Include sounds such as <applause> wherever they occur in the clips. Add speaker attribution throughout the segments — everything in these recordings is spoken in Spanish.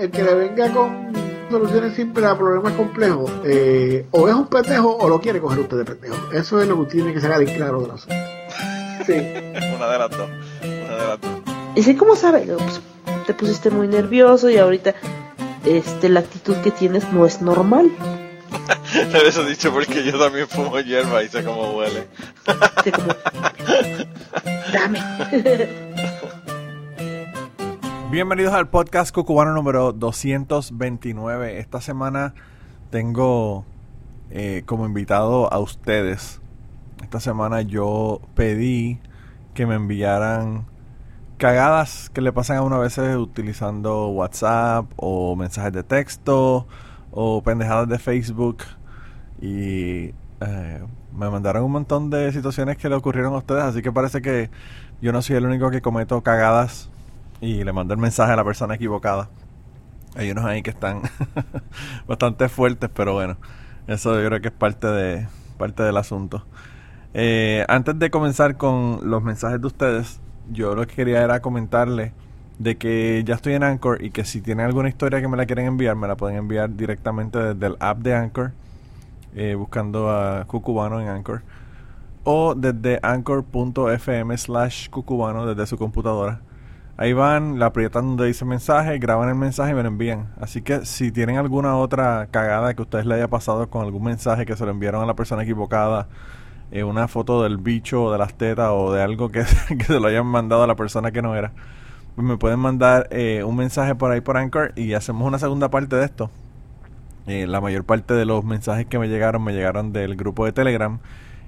Speaker 1: el que le venga con soluciones simples a problemas complejos, eh, o es un pendejo o lo quiere coger usted de pendejo. Eso es lo que tiene que sacar de claro de la asunto.
Speaker 2: Sí. <laughs>
Speaker 3: Una de las dos. Una de las dos.
Speaker 2: Y sí, ¿cómo sabe? Pues, te pusiste muy nervioso y ahorita este, la actitud que tienes no es normal. <laughs>
Speaker 3: Eso dicho porque yo también fumo hierba y sé cómo huele.
Speaker 2: Sí, como, <laughs> Dame.
Speaker 4: Bienvenidos al podcast Cucubano número 229. Esta semana tengo eh, como invitado a ustedes. Esta semana yo pedí que me enviaran cagadas que le pasan a uno a veces utilizando WhatsApp o mensajes de texto o pendejadas de Facebook. Y eh, me mandaron un montón de situaciones que le ocurrieron a ustedes, así que parece que yo no soy el único que cometo cagadas y le mandé el mensaje a la persona equivocada. Hay unos ahí que están <laughs> bastante fuertes, pero bueno, eso yo creo que es parte de parte del asunto. Eh, antes de comenzar con los mensajes de ustedes, yo lo que quería era comentarle de que ya estoy en Anchor y que si tienen alguna historia que me la quieren enviar, me la pueden enviar directamente desde el app de Anchor, eh, buscando a Cucubano en Anchor, o desde anchor.fm slash cucubano desde su computadora. Ahí van, la aprietan donde dice mensaje, graban el mensaje y me lo envían. Así que si tienen alguna otra cagada que ustedes le haya pasado con algún mensaje que se lo enviaron a la persona equivocada, eh, una foto del bicho o de las tetas o de algo que, <laughs> que se lo hayan mandado a la persona que no era, pues me pueden mandar eh, un mensaje por ahí por Anchor y hacemos una segunda parte de esto. Eh, la mayor parte de los mensajes que me llegaron me llegaron del grupo de Telegram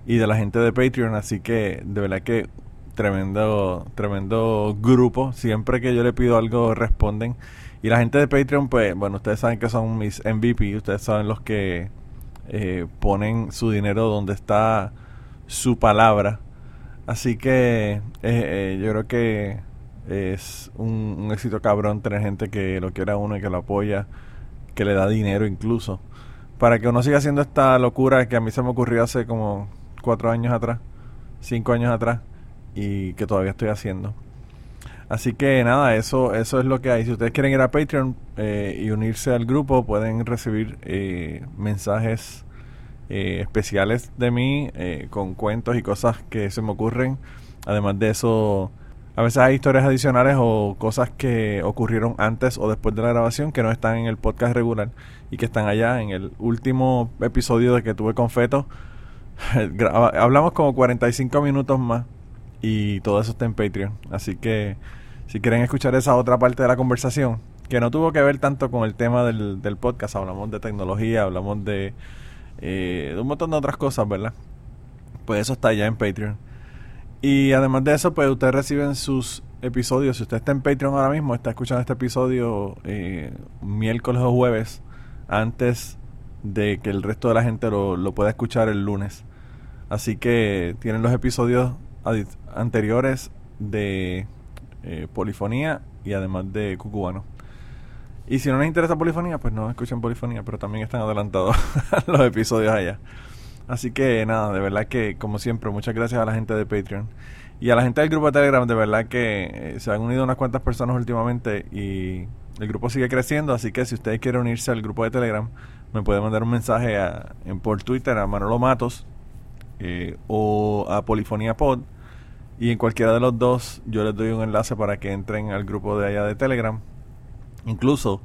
Speaker 4: y de la gente de Patreon, así que de verdad que tremendo, tremendo grupo. Siempre que yo le pido algo responden. Y la gente de Patreon, pues, bueno, ustedes saben que son mis MVP, ustedes saben los que eh, ponen su dinero donde está su palabra. Así que eh, eh, yo creo que es un, éxito cabrón tener gente que lo quiera a uno y que lo apoya, que le da dinero incluso. Para que uno siga haciendo esta locura que a mí se me ocurrió hace como cuatro años atrás, cinco años atrás y que todavía estoy haciendo. Así que nada, eso, eso es lo que hay. Si ustedes quieren ir a Patreon eh, y unirse al grupo, pueden recibir eh, mensajes eh, especiales de mí con cuentos y cosas que se me ocurren. Además de eso, a veces hay historias adicionales o cosas que ocurrieron antes o después de la grabación que no están en el podcast regular y que están allá en el último episodio de que tuve con Feto. <laughs> Hablamos como 45 minutos más y todo eso está en Patreon. Así que si quieren escuchar esa otra parte de la conversación, que no tuvo que ver tanto con el tema del, del podcast, hablamos de tecnología, hablamos de, eh, de un montón de otras cosas, ¿verdad? Pues eso está allá en Patreon. Y además de eso, pues ustedes reciben sus episodios. Si usted está en Patreon ahora mismo, está escuchando este episodio eh, miércoles o jueves, antes de que el resto de la gente lo, lo pueda escuchar el lunes. Así que tienen los episodios anteriores de eh, polifonía y además de cucubano. Y si no les interesa polifonía, pues no escuchen polifonía, pero también están adelantados <laughs> los episodios allá. Así que nada, de verdad que como siempre, muchas gracias a la gente de Patreon. Y a la gente del grupo de Telegram, de verdad que eh, se han unido unas cuantas personas últimamente y el grupo sigue creciendo, así que si ustedes quieren unirse al grupo de Telegram, me pueden mandar un mensaje a, en, por Twitter a Manolo Matos eh, o a Polifonía Pod. Y en cualquiera de los dos yo les doy un enlace para que entren al grupo de allá de Telegram. Incluso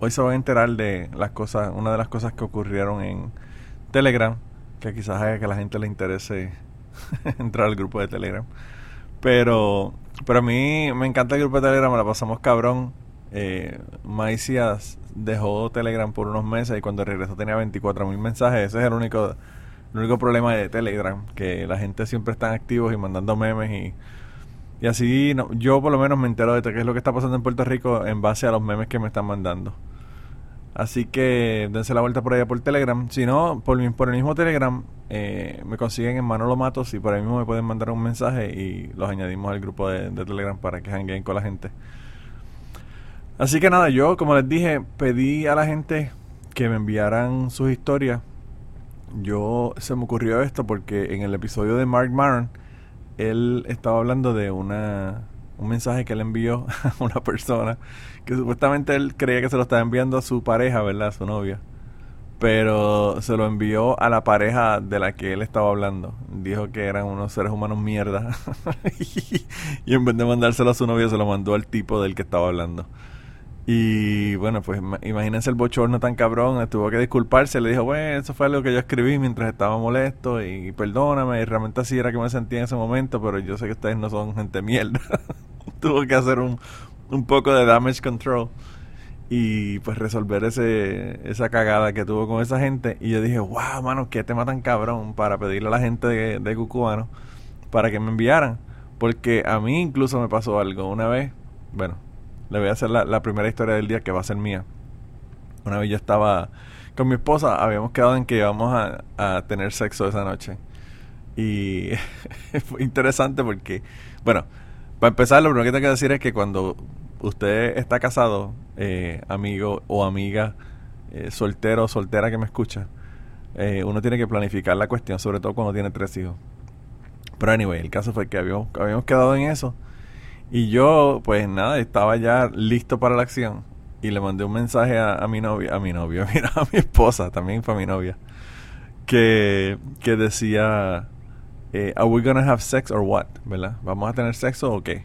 Speaker 4: hoy se van a enterar de las cosas, una de las cosas que ocurrieron en Telegram, que quizás haga que a la gente le interese <laughs> entrar al grupo de Telegram. Pero, pero a mí me encanta el grupo de Telegram, la pasamos cabrón. Eh, dejó Telegram por unos meses y cuando regresó tenía 24 mil mensajes. Ese es el único el único problema de Telegram, que la gente siempre está activos y mandando memes y, y así no, yo por lo menos me entero de qué es lo que está pasando en Puerto Rico en base a los memes que me están mandando. Así que dense la vuelta por allá por Telegram. Si no, por, por el mismo Telegram eh, me consiguen en Manolo Matos y por ahí mismo me pueden mandar un mensaje y los añadimos al grupo de, de Telegram para que hanguen con la gente. Así que nada, yo como les dije, pedí a la gente que me enviaran sus historias yo se me ocurrió esto porque en el episodio de Mark Maron él estaba hablando de una un mensaje que le envió <laughs> a una persona que supuestamente él creía que se lo estaba enviando a su pareja, ¿verdad? A su novia. Pero se lo envió a la pareja de la que él estaba hablando. Dijo que eran unos seres humanos mierda. <laughs> y en vez de mandárselo a su novia, se lo mandó al tipo del que estaba hablando. Y bueno, pues imagínense el bochorno tan cabrón, tuvo que disculparse, le dijo, bueno, eso fue algo que yo escribí mientras estaba molesto y perdóname, y realmente así era que me sentía en ese momento, pero yo sé que ustedes no son gente mierda. <laughs> tuvo que hacer un, un poco de damage control y pues resolver ese esa cagada que tuvo con esa gente y yo dije, wow, mano, qué tema tan cabrón para pedirle a la gente de, de Cucubano para que me enviaran, porque a mí incluso me pasó algo una vez, bueno, le voy a hacer la, primera historia del día que va a ser mía. Una vez yo estaba con mi esposa, habíamos quedado en que íbamos a, tener sexo esa noche. Y <laughs> fue interesante porque, bueno, para empezar, lo primero que tengo que decir es que cuando usted está casado, eh, amigo o amiga, eh, soltero o soltera que me escucha, eh, uno tiene que planificar la cuestión, sobre todo cuando tiene tres hijos. Pero anyway, el caso fue que habíamos, habíamos quedado en eso y yo, pues nada, estaba ya listo para la acción. Y le mandé un mensaje a, mi novia, a mi novia, <laughs> mira, a mi esposa, también fue mi novia, que, que decía, eh, ¿Are we gonna have sex or what? ¿Verdad? ¿Vamos a tener sexo o qué?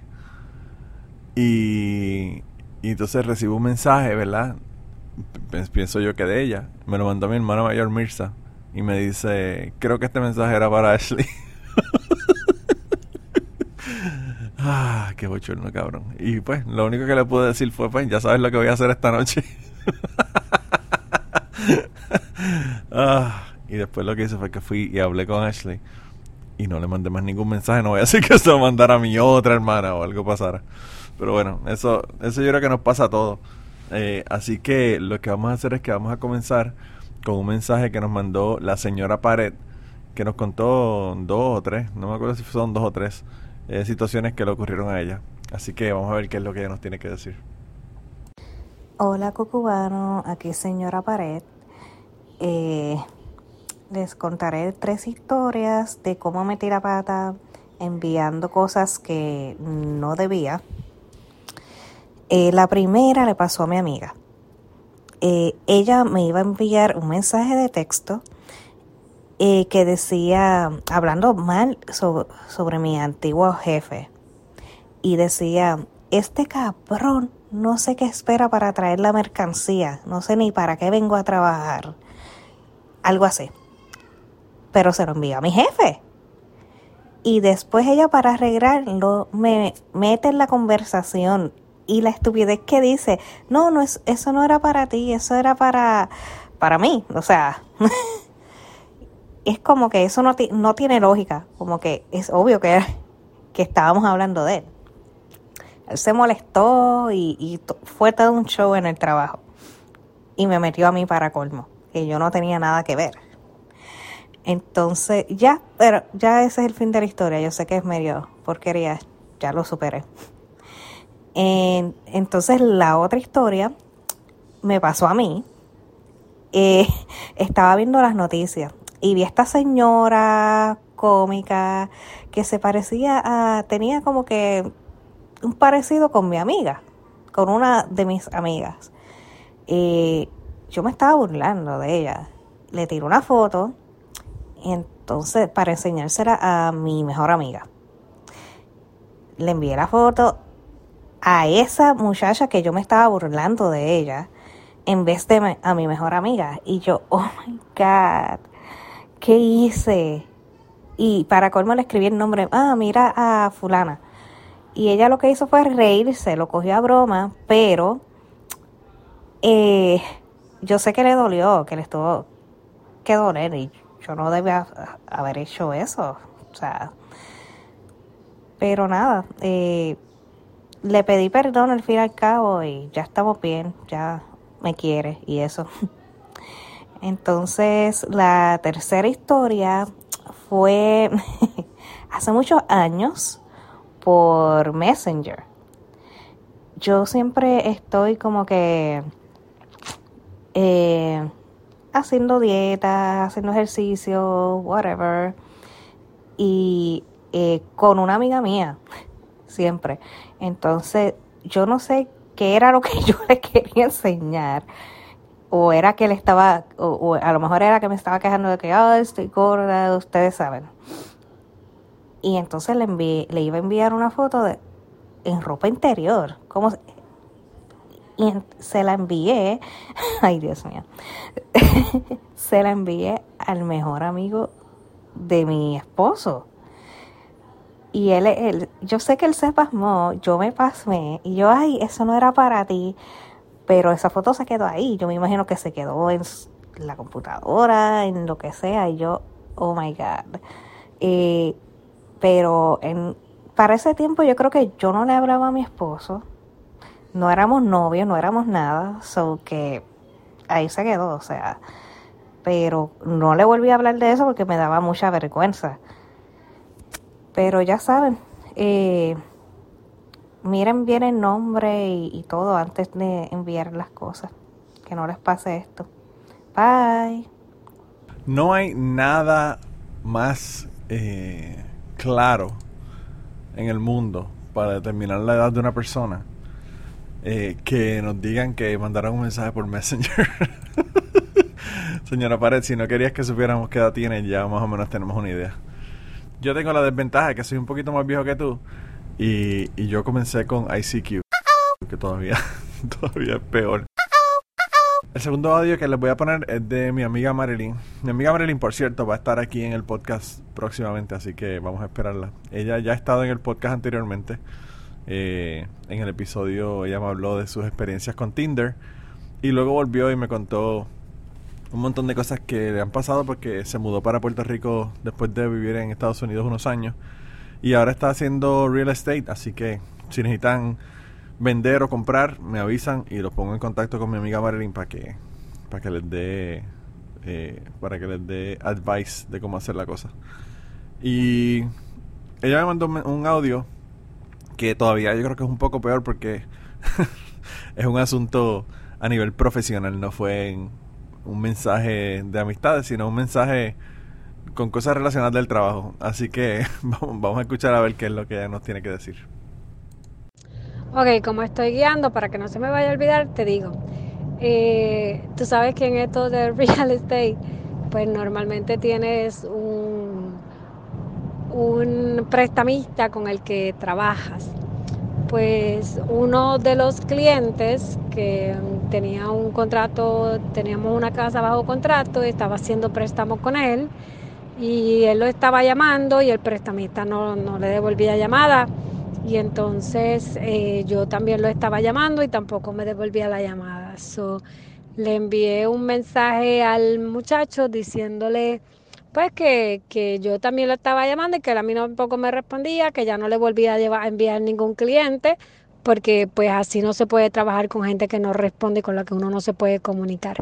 Speaker 4: Y, y entonces recibo un mensaje, ¿verdad? pienso yo que de ella. Me lo mandó mi hermana mayor Mirza. Y me dice, creo que este mensaje era para Ashley. <laughs> Ah, qué bochorno, cabrón. Y pues, lo único que le pude decir fue, pues, ya sabes lo que voy a hacer esta noche. <laughs> ah, y después lo que hice fue que fui y hablé con Ashley. Y no le mandé más ningún mensaje. No voy a decir que se lo mandara a mi otra hermana o algo pasara. Pero bueno, eso, eso yo creo que nos pasa a todos. Eh, así que lo que vamos a hacer es que vamos a comenzar con un mensaje que nos mandó la señora Pared, que nos contó dos o tres, no me acuerdo si son dos o tres, eh, situaciones que le ocurrieron a ella. Así que vamos a ver qué es lo que ella nos tiene que decir.
Speaker 5: Hola Cucubano, aquí señora Pared. Eh, les contaré tres historias de cómo metí la pata enviando cosas que no debía. Eh, la primera le pasó a mi amiga. ella me iba a enviar un mensaje de texto eh, que decía, hablando mal sobre, mi antiguo jefe, y decía, este cabrón no sé qué espera para traer la mercancía, no sé ni para qué vengo a trabajar, algo así. Pero se lo envió a mi jefe. Y después ella para arreglarlo me mete en la conversación y la estupidez que dice, no, no es, eso no era para ti, eso era para, para mí. O sea, <laughs> es como que eso no, no tiene lógica, como que es obvio que, que estábamos hablando de él. Él se molestó y, fue todo un show en el trabajo. Y me metió a mí para colmo, que yo no tenía nada que ver. Entonces, ya, pero ya ese es el fin de la historia. Yo sé que es medio porquería, ya lo superé. entonces, la otra historia me pasó a mí. Eh, <laughs> estaba viendo las noticias y vi a esta señora cómica que se parecía a, tenía como que un parecido con mi amiga, con una de mis amigas. Y yo me estaba burlando de ella. Le tiré una foto y entonces para enseñársela a mi mejor amiga. Le envié la foto a esa muchacha que yo me estaba burlando de ella en vez de a mi mejor amiga. Y yo, oh my God, ¿qué hice? Y para colmo le escribí el nombre, ah, mira a fulana. Y ella lo que hizo fue reírse, lo cogió a broma, pero eh, yo sé que le dolió, que le estuvo que doler y yo no debía haber hecho eso. O sea, pero nada, eh, le pedí perdón al fin y al cabo y ya estamos bien, ya me quiere y eso. <laughs> Entonces, la tercera historia fue <laughs> hace muchos años por Messenger. Yo siempre estoy como que eh, haciendo dieta, haciendo ejercicio, whatever. Y eh, con una amiga mía, <laughs> siempre. Entonces, yo no sé qué era lo que <laughs> yo le quería enseñar. O era que él estaba, o, a lo mejor era que me estaba quejando de que, oh, estoy gorda, ustedes saben. Y entonces le, envié, le iba a enviar una foto de en ropa interior. Como, y se la envié, <laughs> ay Dios mío, <laughs> se la envié al mejor amigo de mi esposo. Y él, él, yo sé que él se pasmó, yo me pasmé, y yo, ay, eso no era para ti, pero esa foto se quedó ahí, yo me imagino que se quedó en la computadora, en lo que sea, y yo, oh my God. Eh, pero en, para ese tiempo yo creo que yo no le hablaba a mi esposo, no éramos novios, no éramos nada, so que ahí se quedó, o sea, pero no le volví a hablar de eso porque me daba mucha vergüenza. Pero ya saben, eh, miren bien el nombre y, todo antes de enviar las cosas, que no les pase esto. Bye.
Speaker 4: No hay nada más eh, claro en el mundo para determinar la edad de una persona eh, que nos digan que mandaron un mensaje por Messenger. <laughs> Señora Pared, si no querías que supiéramos qué edad tienes, ya más o menos tenemos una idea. Yo tengo la desventaja de que soy un poquito más viejo que tú y, y yo comencé con ICQ, que todavía, <laughs> todavía es peor. El segundo audio que les voy a poner es de mi amiga Marilyn. Mi amiga Marilyn, por cierto, va a estar aquí en el podcast próximamente, así que vamos a esperarla. Ella ya ha estado en el podcast anteriormente. Eh, en el episodio ella me habló de sus experiencias con Tinder y luego volvió y me contó un montón de cosas que le han pasado porque se mudó para Puerto Rico después de vivir en Estados Unidos unos años y ahora está haciendo real estate, así que si necesitan vender o comprar, me avisan y los pongo en contacto con mi amiga Marilyn para que para que les dé eh, para que les dé advice de cómo hacer la cosa. Y ella me mandó un audio que todavía yo creo que es un poco peor porque <laughs> es un asunto a nivel profesional, no fue un mensaje de amistades, sino un mensaje con cosas relacionadas del trabajo. Así que <laughs> vamos a escuchar a ver qué es lo que ella nos tiene que decir.
Speaker 6: Ok, como estoy guiando, para que no se me vaya a olvidar, te digo, eh, tú sabes que en esto de <laughs> real estate, pues normalmente tienes un un prestamista con el que trabajas. Pues uno de los clientes que tenía un contrato, teníamos una casa bajo contrato, estaba haciendo préstamo con él y él lo estaba llamando y el prestamista no, le devolvía llamada. Y entonces eh, yo también lo estaba llamando y tampoco me devolvía la llamada. So, le envié un mensaje al muchacho diciéndole pues que, que, yo también lo estaba llamando y que él a mí tampoco me respondía, que ya no le volvía a, llevar, a enviar ningún cliente, porque pues así no se puede trabajar con gente que no responde y con la que uno no se puede comunicar.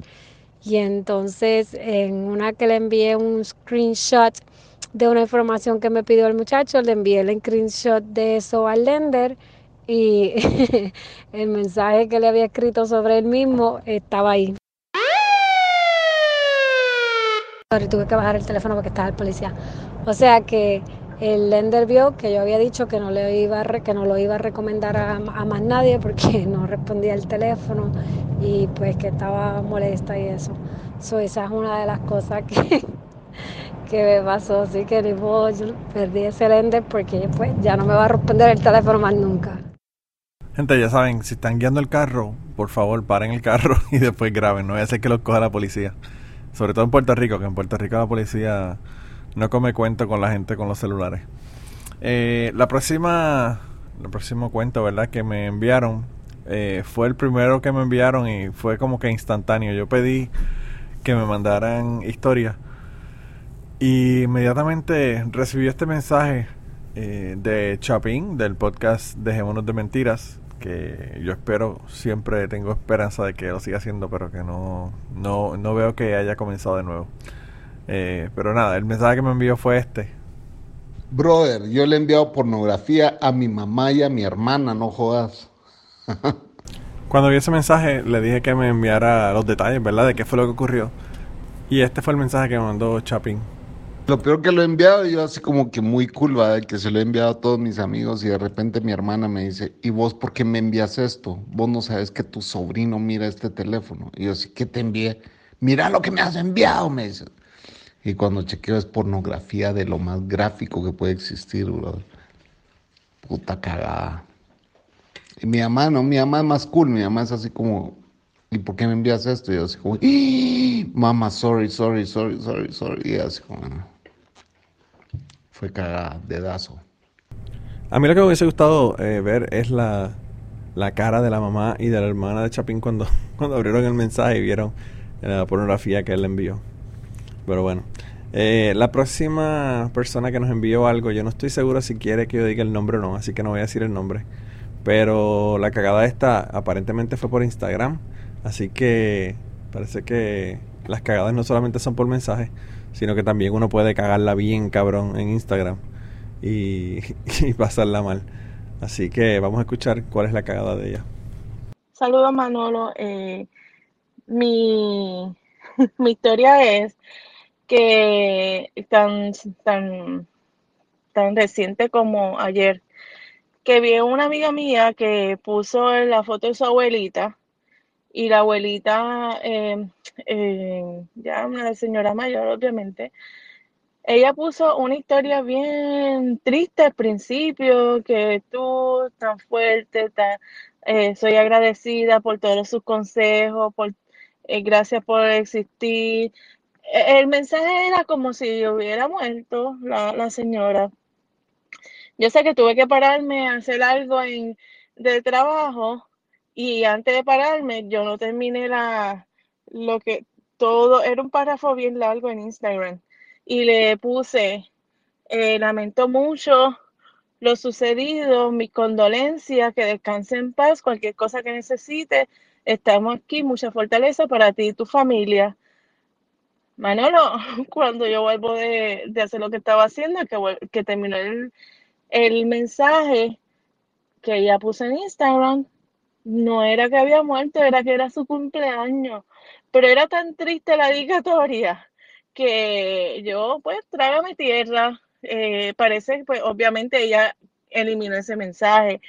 Speaker 6: Y entonces en una que le envié un screenshot de una información que me pidió el muchacho, le envié el screenshot de eso al lender y <laughs> el mensaje que le había escrito sobre él mismo estaba ahí. tuve que bajar el teléfono porque estaba el policía. O sea que el lender vio que yo había dicho que no, le iba que no lo iba a recomendar a, más nadie porque <laughs> no respondía el teléfono y pues que estaba molesta y eso. esa es una de las cosas que, <laughs> que me pasó. Así que ni yo perdí ese lender porque pues ya no me va a responder el teléfono más nunca.
Speaker 4: Gente, ya saben, si están guiando el carro, por favor paren el carro <laughs> y después graben. No voy a hacer que los coja la policía. Sobre todo en Puerto Rico, que en Puerto Rico la policía no come cuento con la gente con los celulares. Eh, la próxima, el próximo cuento, ¿verdad? Que me enviaron eh, fue el primero que me enviaron y fue como que instantáneo. Yo pedí que me mandaran historia y inmediatamente recibí este mensaje eh, de Chapín del podcast Dejémonos de Mentiras que yo espero, siempre tengo esperanza de que lo siga haciendo, pero que no, no, no veo que haya comenzado de nuevo. Eh, pero nada, el mensaje que me envió fue este.
Speaker 7: Brother, yo le he enviado pornografía a mi mamá y a mi hermana, no jodas.
Speaker 4: Cuando vi ese mensaje le dije que me enviara los detalles, ¿verdad? De qué fue lo que ocurrió. Y este fue el mensaje que me mandó Chapin.
Speaker 7: Lo peor que lo he enviado, yo así como que muy cool, ¿verdad? Que se lo he enviado a todos mis amigos y de repente mi hermana me dice, ¿y vos por qué me envías esto? Vos no sabes que tu sobrino mira este teléfono. Y yo así, ¿qué te envié? Mira lo que me has enviado, me dice. Y cuando chequeo es pornografía de lo más gráfico que puede existir, brother. Puta cagada. Y mi mamá, no, mi mamá es más cool, mi mamá es así como, ¿y por qué me envías esto? Y yo así como, ¡Ah! mamá, sorry, sorry, sorry, sorry, sorry. Y así como, "No". fue cagada, dedazo.
Speaker 4: A mí lo que me hubiese gustado eh, ver es la, la cara de la mamá y de la hermana de Chapín cuando, <laughs> cuando abrieron el mensaje y vieron la pornografía que él envió. Pero bueno. Eh, la próxima persona que nos envió algo, yo no estoy seguro si quiere que yo diga el nombre o no, así que no voy a decir el nombre. Pero la cagada esta aparentemente fue por Instagram, así que parece que las cagadas no solamente son por mensaje, sino que también uno puede cagarla bien cabrón en Instagram <laughs> y, pasarla mal. Así que vamos a escuchar cuál es la cagada de ella.
Speaker 8: Saludos Manolo. Eh, mi, <laughs> mi historia es que tan, tan, tan reciente como ayer, que vi una amiga mía que puso la foto de su abuelita y la abuelita, eh, eh, ya una señora mayor obviamente, ella puso una historia bien triste al principio, que tú tan fuerte, tan, eh, soy agradecida por todos sus consejos, por eh, gracias por existir. E- El mensaje era como si hubiera muerto la, la señora. Yo sé que tuve que pararme a hacer algo en, de trabajo y antes de pararme yo no terminé la, lo que todo, era un párrafo bien largo en Instagram y le puse, eh, lamento mucho lo sucedido, mis condolencias, que descanse en paz, cualquier cosa que necesite, estamos aquí, mucha fortaleza para ti y tu familia. Manolo, <laughs> cuando yo vuelvo de, de hacer lo que estaba haciendo, que, que terminó el, el mensaje que ella puso en Instagram, no era que había muerto, era que era su cumpleaños. Pero era tan triste la dedicatoria que yo, pues, trágame tierra. Eh, parece, pues, obviamente ella eliminó ese mensaje.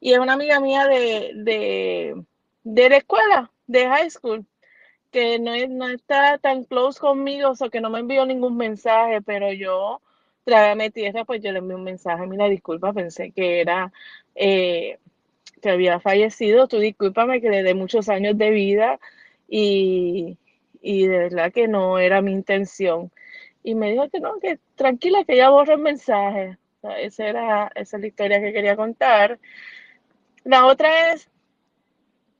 Speaker 8: Y es una amiga mía de, de, de la escuela, de high school, que no, no está tan close conmigo, o sea, que no me envió ningún mensaje, pero yo, trágame tierra, pues yo le envié un mensaje. Mira, disculpa, pensé que era... eh, que había fallecido, tú discúlpame que le dé muchos años de vida y, y de verdad que no era mi intención. Y me dijo que no, que tranquila, que ya borró el mensaje. O sea, esa era, esa es la historia que quería contar. La otra es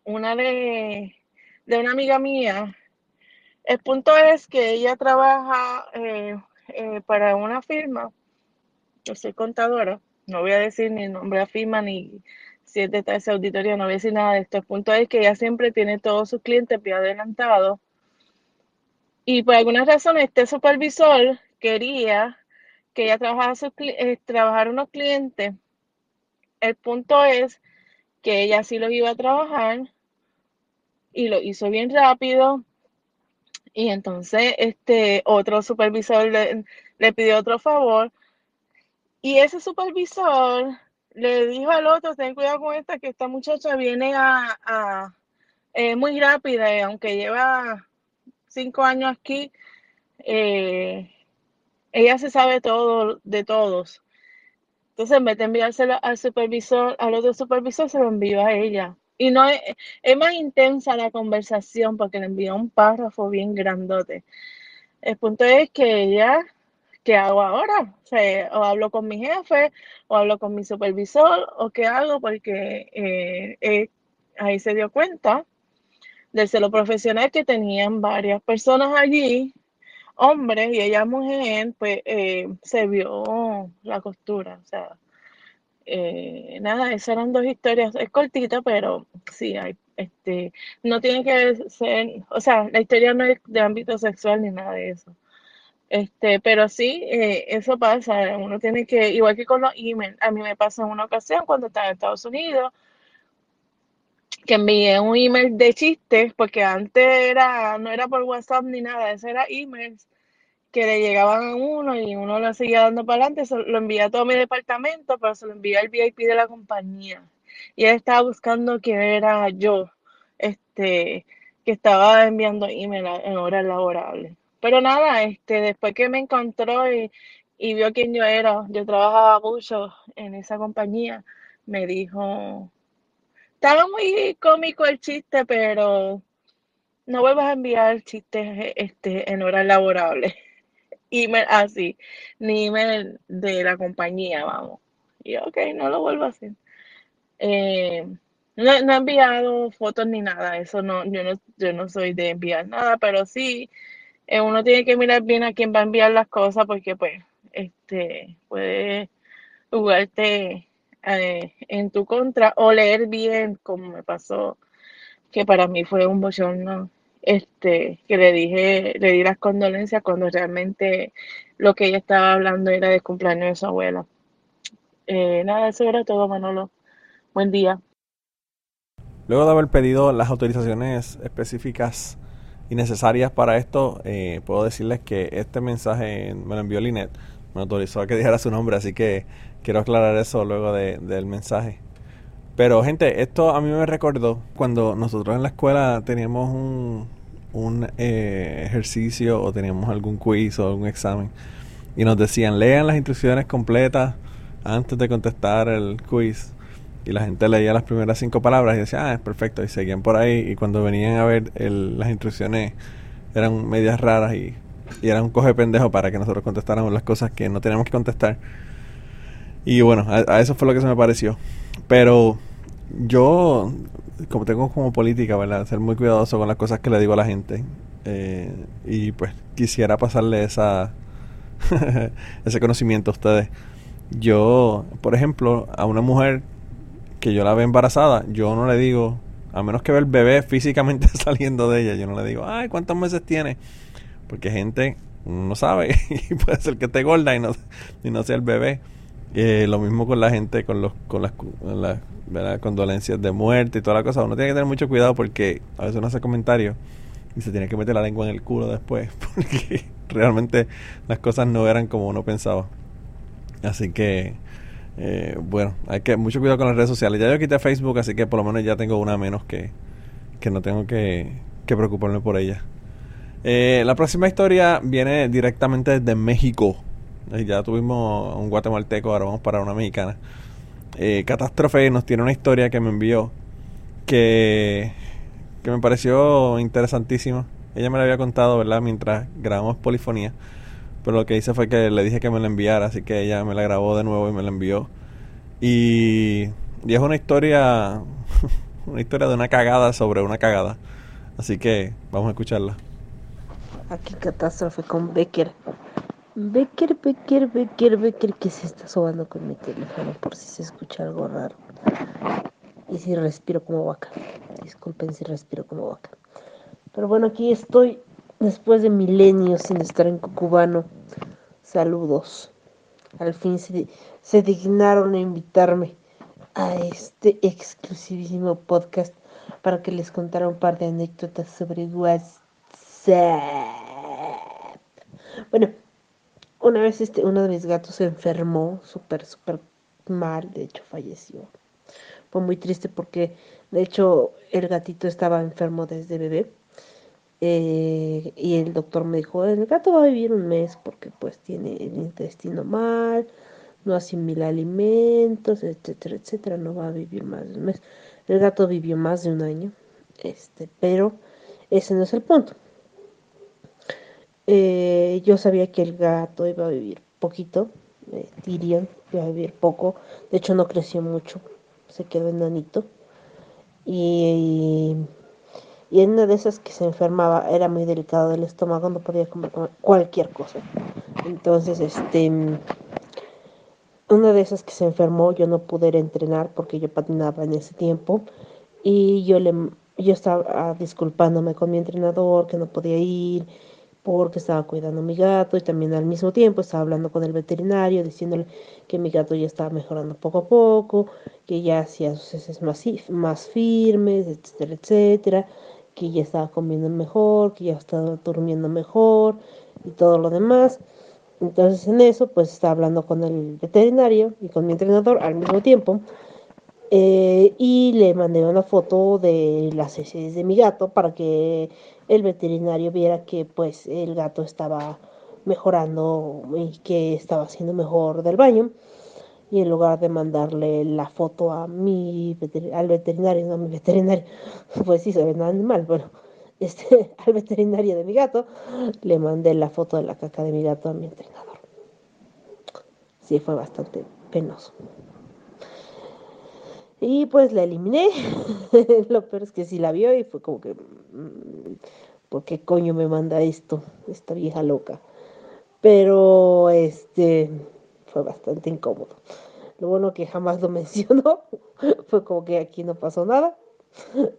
Speaker 8: una de, de una amiga mía. El punto es que ella trabaja eh, eh, para una firma. Yo soy contadora. No voy a decir ni nombre la firma ni si es de ese auditorio, no voy a decir nada de esto. El punto es que ella siempre tiene todos sus clientes bien adelantados. Y por alguna razón este supervisor quería que ella trabajara, sus eh, trabajara unos clientes. El punto es que ella sí los iba a trabajar y lo hizo bien rápido. Y entonces este otro supervisor le, pidió otro favor. Y ese supervisor le dijo al otro, ten cuidado con esta, que esta muchacha viene a, a- eh, muy rápida, y aunque lleva cinco años aquí, eh, ella se sabe todo de todos. Entonces, en vez de enviárselo al supervisor, al otro supervisor, se lo envió a ella. Y no es, más intensa la conversación porque le envió un párrafo bien grandote. El punto es que ella, ¿qué hago ahora? O hablo con mi jefe, o hablo con mi supervisor, o qué hago, porque eh, eh, ahí se dio cuenta del celo profesional que tenían varias personas allí, hombres, y ella mujer, pues eh, se vio la costura. O sea, eh, nada, esas eran dos historias, es cortita, pero sí, hay, este, no tiene que ser, o sea, la historia no es de ámbito sexual ni nada de eso. Este, pero sí, eh, eso pasa, uno tiene que, igual que con los emails, a mí me pasó en una ocasión cuando estaba en Estados Unidos, que envié un email de chistes, porque antes era, no era por WhatsApp ni nada, eso era emails, que le llegaban a uno y uno lo seguía dando para adelante, se lo envía a todo mi departamento, pero se lo envía al VIP de la compañía. Y él estaba buscando que era yo, este, que estaba enviando email en horas laborables. Pero nada, este, después que me encontró y, y vio quién yo era, yo trabajaba mucho en esa compañía, me dijo, estaba muy cómico el chiste, pero no vuelvas a enviar chistes este, en horas laborables. Email así, ni email de la compañía, vamos. Y ok, no lo vuelvo a hacer. Eh, no, no he enviado fotos ni nada, eso no, yo no, yo no soy de enviar nada, pero sí, eh, uno tiene que mirar bien a quién va a enviar las cosas porque pues, este, puede jugarte eh, en tu contra o leer bien, como me pasó, que para mí fue un bochorno, este, que le dije, le di las condolencias cuando realmente lo que ella estaba hablando era de cumpleaños de su abuela. Eh, nada, eso era todo, Manolo. Buen día.
Speaker 4: Luego de haber pedido las autorizaciones específicas y necesarias para esto, eh, puedo decirles que este mensaje me lo envió Linet, me autorizó a que dijera su nombre, así que quiero aclarar eso luego de, del mensaje. Pero gente, esto a mí me recordó cuando nosotros en la escuela teníamos un, un eh, ejercicio o teníamos algún quiz o algún examen y nos decían lean las instrucciones completas antes de contestar el quiz y la gente leía las primeras cinco palabras y decía, ah, es perfecto, y seguían por ahí y cuando venían a ver el, las instrucciones eran medias raras y, y era un coge pendejo para que nosotros contestáramos las cosas que no teníamos que contestar. Y bueno, a, eso fue lo que se me pareció. Pero yo, como tengo como política, ¿verdad? Ser muy cuidadoso con las cosas que le digo a la gente. Eh, y pues quisiera pasarle esa <laughs> ese conocimiento a ustedes. Yo, por ejemplo, a una mujer que yo la veo embarazada, yo no le digo, a menos que vea el bebé físicamente <laughs> saliendo de ella, yo no le digo, ay, ¿cuántos meses tiene? Porque gente no sabe <laughs> y puede ser que esté gorda y no, y no sea el bebé. Eh, lo mismo con la gente, con los con las, las condolencias de muerte y toda la cosa. Uno tiene que tener mucho cuidado porque a veces uno hace comentarios y se tiene que meter la lengua en el culo después <laughs> porque realmente las cosas no eran como uno pensaba. Así que, eh, bueno, hay que mucho cuidado con las redes sociales. Ya yo quité Facebook, así que por lo menos ya tengo una menos que, que no tengo que, que preocuparme por ella. Eh, la próxima historia viene directamente desde México. Ya tuvimos un guatemalteco, ahora vamos para una mexicana. Eh, Catástrofe nos tiene una historia que me envió que, que me pareció interesantísima. Ella me la había contado, ¿verdad? Mientras grabamos Polifonía. Pero lo que hice fue que le dije que me la enviara, así que ella me la grabó de nuevo y me la envió. Y, y es una historia, <laughs> una historia de una cagada sobre una cagada. Así que vamos a escucharla.
Speaker 2: Aquí catástrofe con Becker. Becker, Becker, Becker, Becker, que se está sobando con mi teléfono por si se escucha algo raro. Y si respiro como vaca. Disculpen si respiro como vaca. Pero bueno, aquí estoy después de milenios sin estar en Cucubano. Saludos. Al fin se, se dignaron a invitarme a este exclusivísimo podcast para que les contara un par de anécdotas sobre WhatsApp. Bueno, una vez este, uno de mis gatos se enfermó súper, súper mal, de hecho falleció. Fue muy triste porque, de hecho, el gatito estaba enfermo desde bebé. Eh, y el doctor me dijo, el gato va a vivir un mes porque pues tiene el intestino mal, no asimila alimentos, etcétera, etcétera, no va a vivir más de un mes. El gato vivió más de un año, este, pero ese no es el punto. Eh, yo sabía que el gato iba a vivir poquito, eh, Tyrion iba a vivir poco, de hecho no creció mucho, se quedó enanito. Y, y en una de esas que se enfermaba, era muy delicado del estómago, no podía comer, cualquier cosa. Entonces, este, una de esas que se enfermó, yo no pude entrenar porque yo patinaba en ese tiempo. Y yo le yo estaba disculpándome con mi entrenador que no podía ir porque estaba cuidando a mi gato y también al mismo tiempo estaba hablando con el veterinario diciéndole que mi gato ya estaba mejorando poco a poco, que ya hacía sus heces más, más firmes, etcétera, etcétera, que ya estaba comiendo mejor, que ya estaba durmiendo mejor, y todo lo demás. Entonces en eso pues estaba hablando con el veterinario y con mi entrenador al mismo tiempo. Eh, y le mandé una foto de las heces de mi gato para que el veterinario viera que pues el gato estaba mejorando y que estaba haciendo mejor del baño y en lugar de mandarle la foto a mi al veterinario, no a mi veterinario, <laughs> pues sí, se ve nada mal, bueno, este, <laughs> al veterinario de mi gato, le mandé la foto de la caca de mi gato a mi entrenador. Sí, fue bastante penoso. Y pues la eliminé. <laughs> Lo peor es que sí la vio y fue como que, mm, ¿por qué coño me manda esto? Esta vieja loca. Pero este fue bastante incómodo. Lo bueno que jamás lo <laughs> mencionó. fue como que aquí no pasó nada.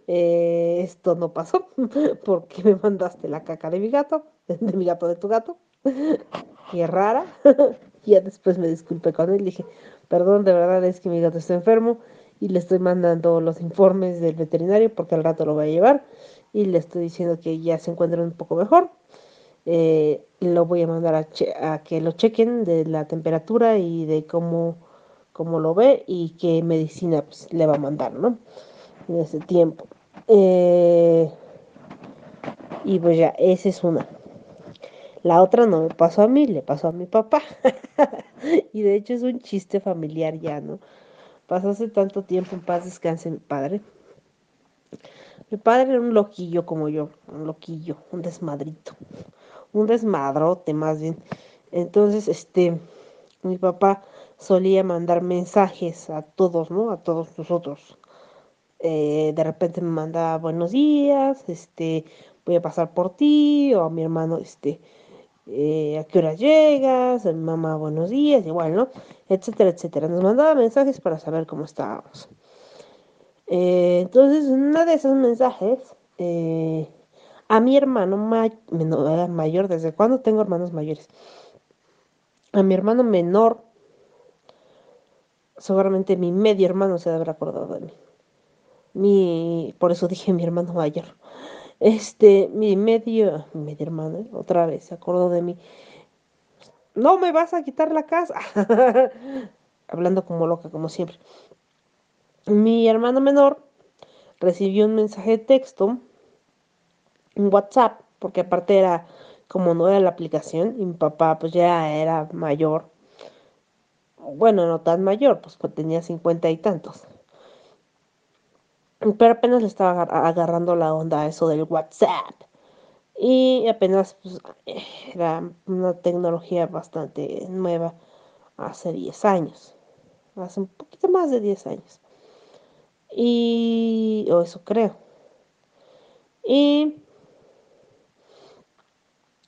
Speaker 2: Eh, esto no pasó <laughs> porque me mandaste la caca de mi gato, de mi gato de tu gato. es rara. ya después me disculpé con él. Dije, perdón, de verdad es que mi gato está enfermo y le estoy mandando los informes del veterinario porque al rato lo voy a llevar y le estoy diciendo que ya se encuentra un poco mejor. Eh, lo voy a mandar a, que lo chequen de la temperatura y de cómo, cómo lo ve y qué medicina pues, le va a mandar, ¿no? En ese tiempo. Eh, y pues ya, esa es una. La otra no me pasó a mí, le pasó a mi papá. <laughs> y de hecho es un chiste familiar ya, ¿no? Pasó hace tanto tiempo, en paz descanse mi padre. Mi padre era un loquillo como yo, un loquillo, un desmadrito, un desmadrote más bien. Entonces, este, mi papá solía mandar mensajes a todos, ¿no? A todos nosotros. Eh, de repente me mandaba buenos días, este, voy a pasar por ti, o a mi hermano, este, eh, a qué hora llegas, mamá buenos días, igual, ¿no? Etcétera, etcétera. Nos mandaba mensajes para saber cómo estábamos. Eh, entonces, una de esos mensajes, eh, a mi hermano mayor, ¿desde cuándo tengo hermanos mayores? A mi hermano menor, seguramente mi medio hermano se haber acordado de mí. Mi, por eso dije mi hermano mayor. Este, mi medio, medio hermano, otra vez se acordó de mí. No me vas a quitar la casa. <laughs> Hablando como loca, como siempre. Mi hermano menor recibió un mensaje de texto, un WhatsApp, porque aparte era como no era la aplicación, y mi papá pues ya era mayor. Bueno, no tan mayor, pues, pues tenía cincuenta y tantos. Pero apenas le estaba agarrando la onda a eso del WhatsApp. Y apenas pues, era una tecnología bastante nueva hace 10 años. Hace un poquito más de 10 años. Y. o eso creo. Y.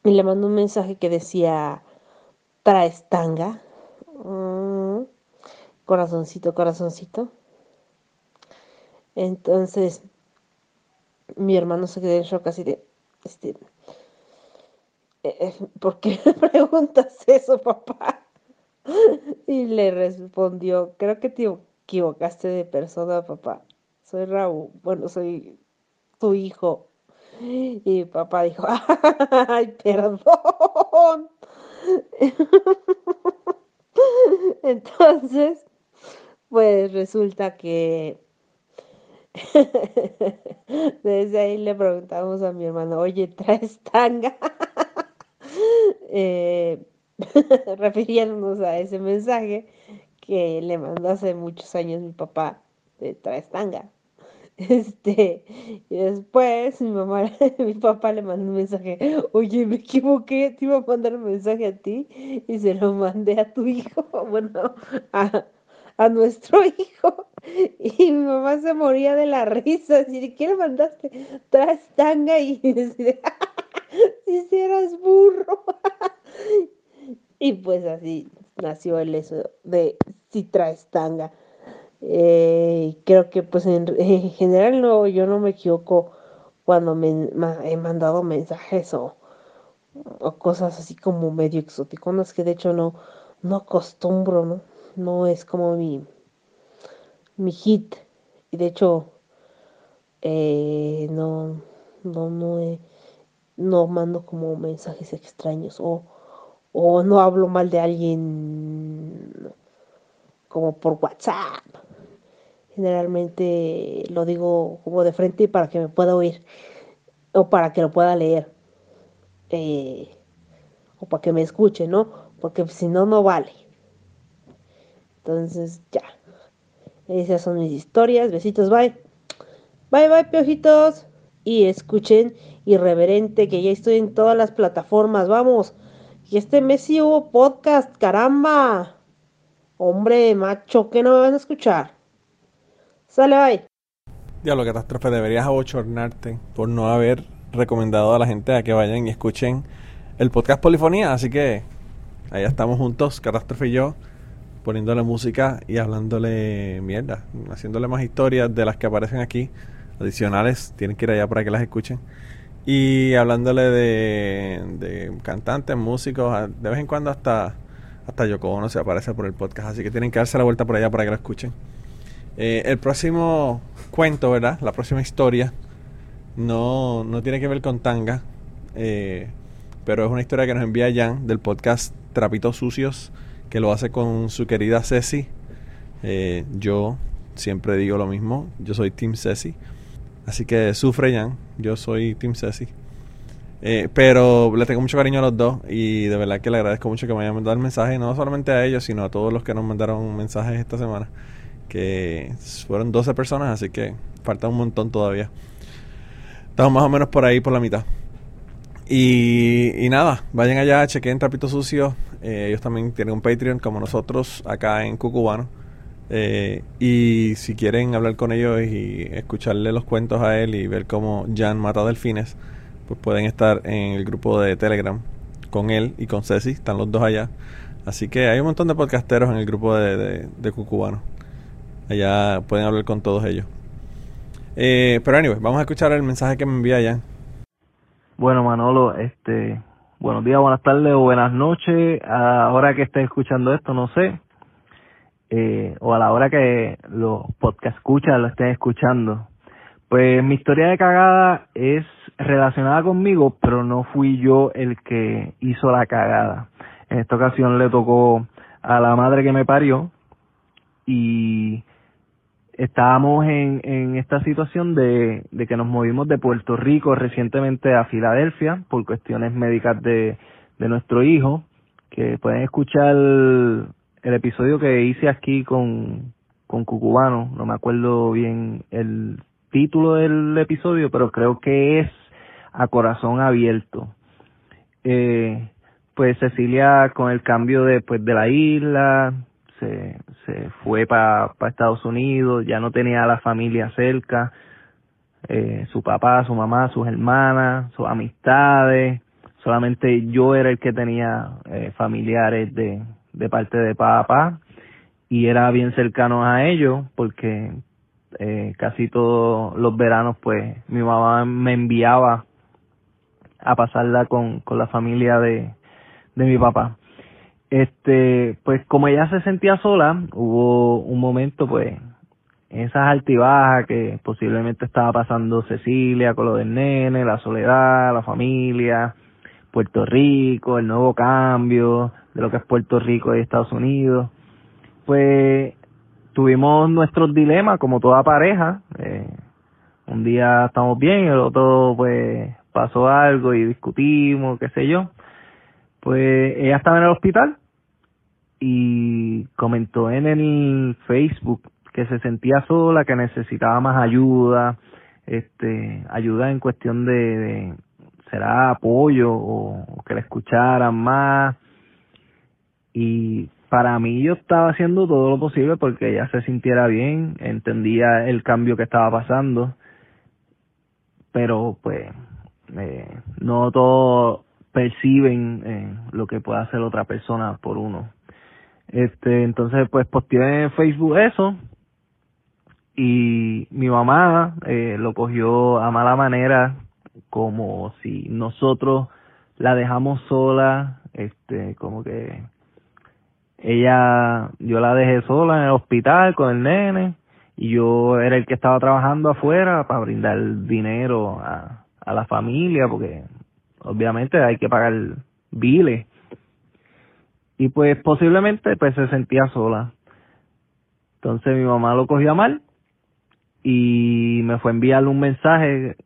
Speaker 2: Y le mandó un mensaje que decía: Traes tanga. Mm, corazoncito, corazoncito. Entonces, mi hermano se quedó en shock así de, este, eh, eh, ¿por qué me <laughs> preguntas eso, papá? <laughs> Y le respondió, creo que te equivocaste de persona, papá. Soy Raúl, bueno, soy tu hijo. Y papá dijo, <laughs> ay, perdón. Entonces, pues resulta que <laughs> Desde ahí le preguntamos a mi hermano, oye, ¿traes tanga? <laughs> eh, <laughs> refiriéndonos a ese mensaje que le mandó hace muchos años mi papá, de traes tanga. Este, y después mi mamá, mi papá le mandó un mensaje, oye, me equivoqué, te iba a mandar un mensaje a ti y se lo mandé a tu hijo, bueno, a, a nuestro <laughs> hijo. Y mi mamá se moría de la risa. Así, ¿qué le mandaste? Traes tanga y <laughs> si eras burro. <laughs> Y pues así nació el eso de si traes tanga. Eh, creo que pues en, general no, yo no me equivoco cuando me, he mandado mensajes o, o cosas así como medio exóticas, que de hecho no, no acostumbro, ¿no? No es como mi, mi hit. Y de hecho, eh, no, no, no no mando como mensajes extraños o, o no hablo mal de alguien como por WhatsApp. Generalmente lo digo como de frente para que me pueda oír o para que lo pueda leer eh, o para que me escuche, ¿no? Porque si no, no vale. Entonces, ya. Esas son mis historias. Besitos, bye. Bye, bye, piojitos. Y escuchen Irreverente, que ya estoy en todas las plataformas. Vamos. Y este mes sí hubo podcast, caramba. Hombre, macho, que no me van a escuchar. Sale, bye.
Speaker 4: Diablo, catástrofe, deberías abochornarte por no haber recomendado a la gente a que vayan y escuchen el podcast Polifonía. Así que allá estamos juntos, Catástrofe y yo, poniéndole música y hablándole mierda, haciéndole más historias de las que aparecen aquí, adicionales. Tienen que ir allá para que las escuchen. Y hablándole de, cantantes, músicos, de vez en cuando hasta, hasta Yoko Ono se aparece por el podcast. Así que tienen que darse la vuelta por allá para que lo escuchen. Eh, el próximo cuento, ¿verdad? La próxima historia no, no tiene que ver con tanga, eh, pero es una historia que nos envía Jan del podcast Trapitos Sucios, que lo hace con su querida Ceci. Eh, yo siempre digo lo mismo, yo soy Team Ceci. Así que sufre Jan, yo soy Team Ceci. Eh, pero le tengo mucho cariño a los dos y de verdad que le agradezco mucho que me hayan mandado el mensaje, no solamente a ellos, sino a todos los que nos mandaron mensajes esta semana, que fueron 12 personas, así que falta un montón todavía. Estamos más o menos por ahí, por la mitad. Y, y nada, vayan allá, chequen Trapito Sucio. Eh, ellos también tienen un Patreon como nosotros acá en Cucubano. Eh, y si quieren hablar con ellos y escucharle los cuentos a él y ver cómo Jan mata delfines, pues pueden estar en el grupo de Telegram con él y con Ceci. Están los dos allá. Así que hay un montón de podcasteros en el grupo de, de, Cucubano. Allá pueden hablar con todos ellos. Eh, pero anyway, vamos a escuchar el mensaje que me envía Jan.
Speaker 9: Bueno, Manolo, este, buenos días, buenas tardes o buenas noches. Ahora que estés escuchando esto, no sé. Eh, o a la hora que los podcast escuchas lo estén escuchando. Pues mi historia de cagada es relacionada conmigo, pero no fui yo el que hizo la cagada. En esta ocasión le tocó a la madre que me parió y estábamos en, en esta situación de, de que nos movimos de Puerto Rico recientemente a Filadelfia por cuestiones médicas de, de nuestro hijo, que pueden escuchar el, episodio que hice aquí con, con Cucubano, no me acuerdo bien el título del episodio, pero creo que es A Corazón Abierto. Eh, pues Cecilia con el cambio de, pues, de la isla, se, se fue para pa Estados Unidos, ya no tenía a la familia cerca, eh, su papá, su mamá, sus hermanas, sus amistades, solamente yo era el que tenía eh, familiares de, de parte de papá y era bien cercano a ellos porque eh, casi todos los veranos pues mi mamá me enviaba a pasarla con, con la familia de, de mi papá este, pues como ella se sentía sola, hubo un momento, pues, esas altibajas que posiblemente estaba pasando Cecilia con lo del nene, la soledad, la familia, Puerto Rico, el nuevo cambio de lo que es Puerto Rico y Estados Unidos, pues tuvimos nuestros dilemas como toda pareja. Eh, un día estamos bien, el otro pues pasó algo y discutimos, qué sé yo. Pues ella estaba en el hospital y comentó en el Facebook que se sentía sola, que necesitaba más ayuda, este, ayuda en cuestión de, de será apoyo o, que la escucharan más. Y para mí yo estaba haciendo todo lo posible porque ella se sintiera bien, entendía el cambio que estaba pasando, pero pues eh, no todos perciben eh, lo que puede hacer otra persona por uno. Este, entonces pues posteé en Facebook eso y mi mamá eh, lo cogió a mala manera como si nosotros la dejamos sola, este, como que ella, yo la dejé sola en el hospital con el nene y yo era el que estaba trabajando afuera para brindar dinero a, a la familia porque obviamente hay que pagar biles. Y pues posiblemente pues se sentía sola. Entonces mi mamá lo cogió mal y me fue a enviarle un mensaje,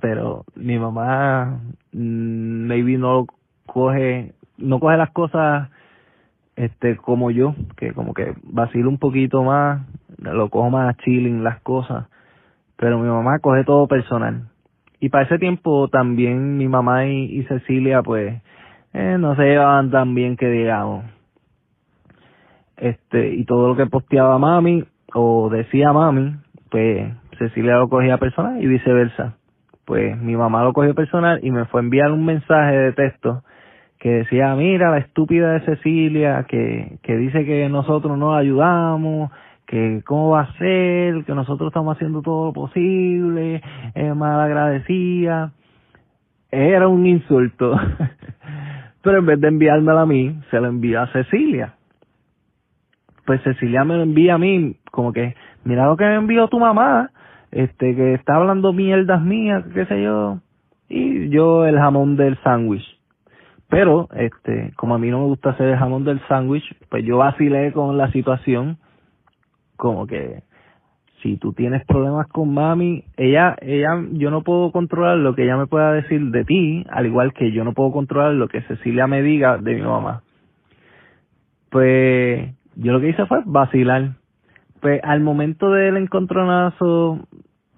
Speaker 9: pero mi mamá mm, maybe no coge, no coge las cosas este como yo, que como que vacilo un poquito más, lo cojo más chilling las cosas, pero mi mamá coge todo personal. Y para ese tiempo también mi mamá y, Cecilia pues eh, no se llevaban tan bien que digamos. Este, y todo lo que posteaba mami o decía mami, pues Cecilia lo cogía personal y viceversa. Pues mi mamá lo cogió personal y me fue a enviar un mensaje de texto que decía, mira, la estúpida de Cecilia, que, que dice que nosotros no ayudamos, que cómo va a ser, que nosotros estamos haciendo todo lo posible, es mal agradecida. Era un insulto. <laughs> Pero en vez de enviármelo a mí, se lo envía a Cecilia. Pues Cecilia me lo envía a mí, como que, mira lo que me envió tu mamá, este, que está hablando mierdas mías, qué sé yo. Y yo el jamón del sándwich pero, este, como a mí no me gusta hacer el jamón del sándwich, pues yo vacilé con la situación, como que si tú tienes problemas con mami, ella, ella, yo no puedo controlar lo que ella me pueda decir de ti, al igual que yo no puedo controlar lo que Cecilia me diga de mi mamá. Pues yo lo que hice fue vacilar. Pues al momento del encontronazo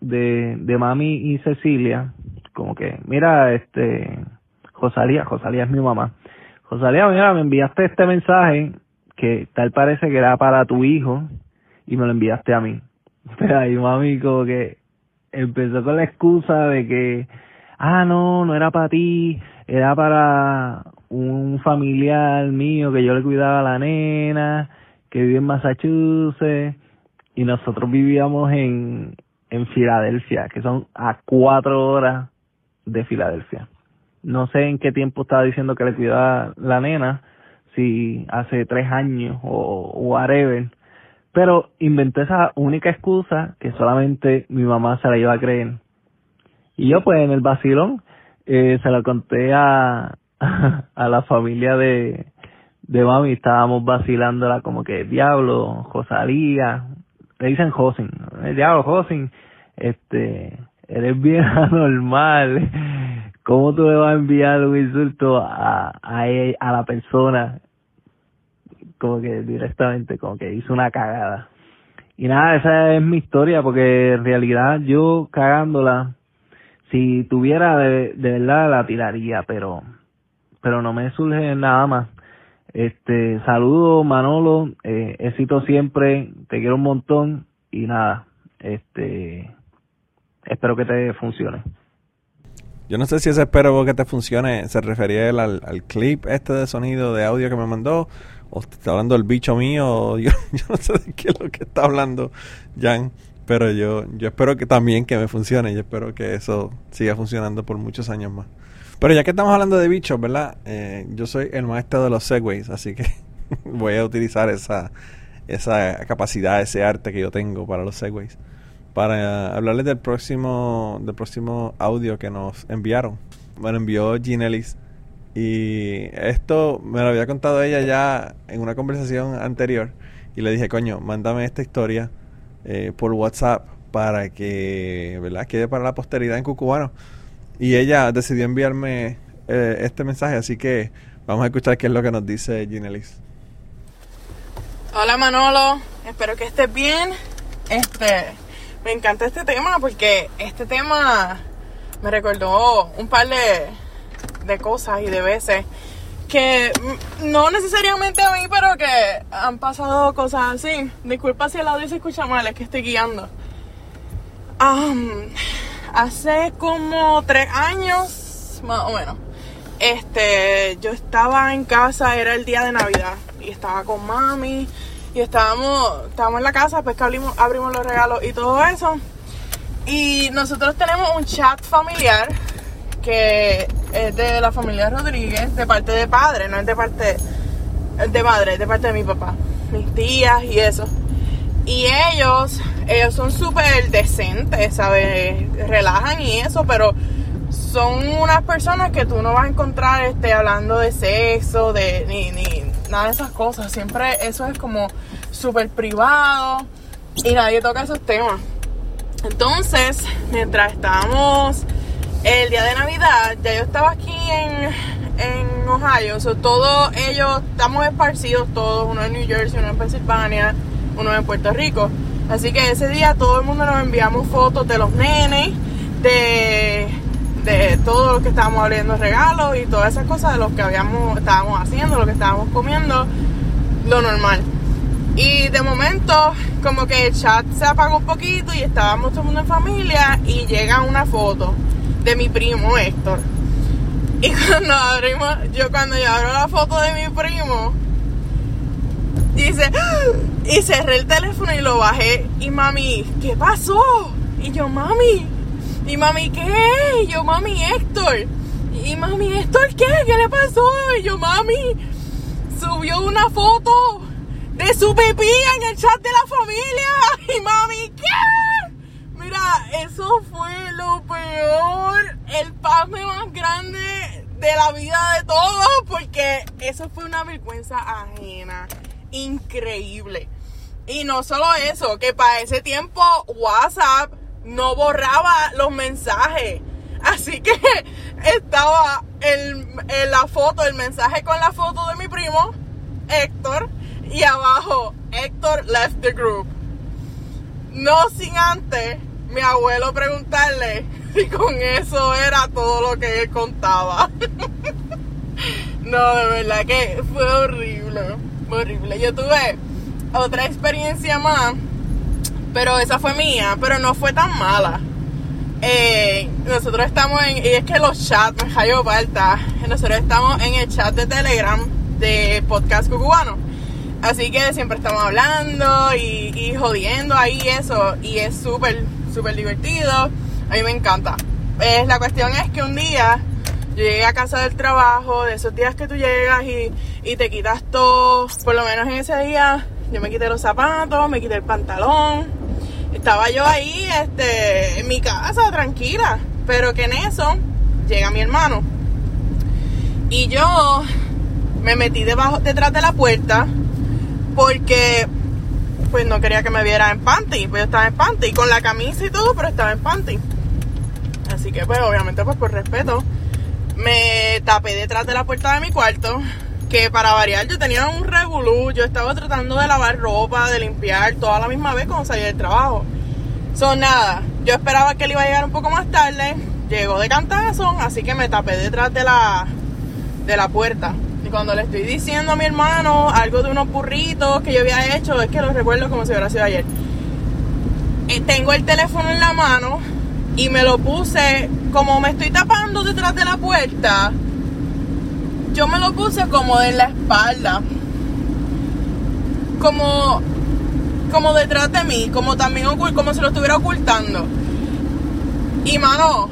Speaker 9: de, de mami y Cecilia, como que, mira, este, Josalía, Josalía es mi mamá. Josalía, mira, me enviaste este mensaje que tal parece que era para tu hijo y me lo enviaste a mí. Pero ahí mami como que empezó con la excusa de que, ah, no, no era para ti, era para un familiar mío que yo le cuidaba a la nena, que vive en Massachusetts, y nosotros vivíamos en, en Filadelfia, que son a cuatro horas de Filadelfia. No sé en qué tiempo estaba diciendo que le cuidaba la nena, si hace tres años o whatever. Pero inventé esa única excusa que solamente mi mamá se la iba a creer. Y yo pues en el vacilón eh, se lo conté a, <laughs> a la familia de, de mami, estábamos vacilándola como que diablo, Josalía, le dicen Josin, el diablo Josin, este, eres bien <laughs> anormal, ¿Cómo tú le vas a enviar un insulto a, a, e, a la persona como que directamente, como que hizo una cagada? Y nada, esa es mi historia, porque en realidad yo cagándola, si tuviera de, verdad la tiraría, pero pero no me surge nada más. Este, saludo Manolo, eh, éxito siempre, te quiero un montón y nada, este, espero que te funcione.
Speaker 4: Yo no sé si ese espero que te funcione se refería al, al clip este de sonido de audio que me mandó o está hablando el bicho mío o <laughs> yo, no sé de qué es lo que está hablando Jan pero yo yo espero que también que me funcione y espero que eso siga funcionando por muchos años más pero ya que estamos hablando de bichos verdad eh, yo soy el maestro de los segways así que <laughs> voy a utilizar esa esa capacidad ese arte que yo tengo para los segways para hablarles del próximo del próximo audio que nos enviaron. Lo envió Ginelis y esto me lo había contado ella ya en una conversación anterior y le dije, coño, mándame esta historia eh, por WhatsApp para que, ¿verdad? Quede para la posteridad en Cucubano. Y ella decidió enviarme eh, este mensaje, así que vamos a escuchar qué es lo que nos dice Ginelis.
Speaker 10: Hola Manolo, espero que estés bien. Este, me encanta este tema porque este tema me recordó un par de, de cosas y de veces que no necesariamente a mí, pero que han pasado cosas así. Disculpa si el audio se escucha mal, es que estoy guiando. hace como tres años, más o menos, este, yo estaba en casa, era el día de Navidad, y estaba con mami, y estábamos, estábamos en la casa, pues que abrimos, abrimos los regalos y todo eso. Y nosotros tenemos un chat familiar que es de la familia Rodríguez, de parte de padre, no es de parte de madre, es de parte de mi papá, mis tías y eso. Y ellos, ellos son súper decentes, ¿sabes? Relajan y eso, pero son unas personas que tú no vas a encontrar este, hablando de sexo, de ni, ni nada de esas cosas. Siempre eso es como súper privado y nadie toca esos temas. Entonces, mientras estábamos el día de Navidad, ya yo estaba aquí en, en Ohio, so, todos ellos estamos esparcidos todos, uno en New Jersey, uno en Pensilvania, uno en Puerto Rico. Así que ese día todo el mundo nos enviamos fotos de los nenes, de, de todo lo que estábamos abriendo regalos y todas esas cosas de lo que habíamos, estábamos haciendo, lo que estábamos comiendo, lo normal. Y de momento, como que el chat se apagó un poquito y estábamos todo el mundo en familia y llega una foto de mi primo Héctor. Y cuando abrimos, yo cuando yo abro la foto de mi primo, dice, y cerré el teléfono y lo bajé. Y mami, ¿qué pasó? Y yo, mami, y mami, ¿qué? Y yo, mami, Héctor. Y mami, Héctor, ¿qué? ¿Qué le pasó? Y yo, mami, subió una foto de su pipí en el chat de la familia. <laughs> Y mami, ¿qué? Eso fue lo peor, el pasme más grande de la vida de todos, porque eso fue una vergüenza ajena, increíble. Y no solo eso, que para ese tiempo WhatsApp no borraba los mensajes. Así que <laughs> estaba la foto, el mensaje con la foto de mi primo, Héctor, y abajo, Héctor left the group. No sin antes mi abuelo preguntarle si con eso era todo lo que él contaba. no, de verdad que fue horrible, horrible. Yo tuve otra experiencia más, pero esa fue mía, pero no fue tan mala. Eh, nosotros estamos en, y es que los chats, me cayó falta, nosotros estamos en el chat de Telegram de Podcast Cucubano. Así que siempre estamos hablando y, y jodiendo ahí eso. Y es súper, súper divertido. A mí me encanta. Pues la cuestión es que un día yo llegué a casa del trabajo, de esos días que tú llegas y, y te quitas todo. Por lo menos en ese día yo me quité los zapatos, me quité el pantalón. Estaba yo ahí este, en mi casa, tranquila. Pero que en eso llega mi hermano. Y yo me metí debajo, detrás de la puerta porque pues no quería que me viera en panty, pues yo estaba en panty, con la camisa y todo, pero estaba en panty. Así que pues obviamente pues por respeto me tapé detrás de la puerta de mi cuarto, que para variar yo tenía un revolú, yo estaba tratando de lavar ropa, de limpiar, toda la misma vez cuando salí del trabajo. Son nada, yo esperaba que él iba a llegar un poco más tarde, llegó de cantazo, así que me tapé detrás de la, de la puerta. Cuando le estoy diciendo a mi hermano algo de unos burritos que yo había hecho, es que lo recuerdo como si hubiera sido ayer. Eh, tengo el teléfono en la mano y me lo puse, como me estoy tapando detrás de la puerta, yo me lo puse como en la espalda. Como, como detrás de mí, como también como si lo estuviera ocultando. Y mano,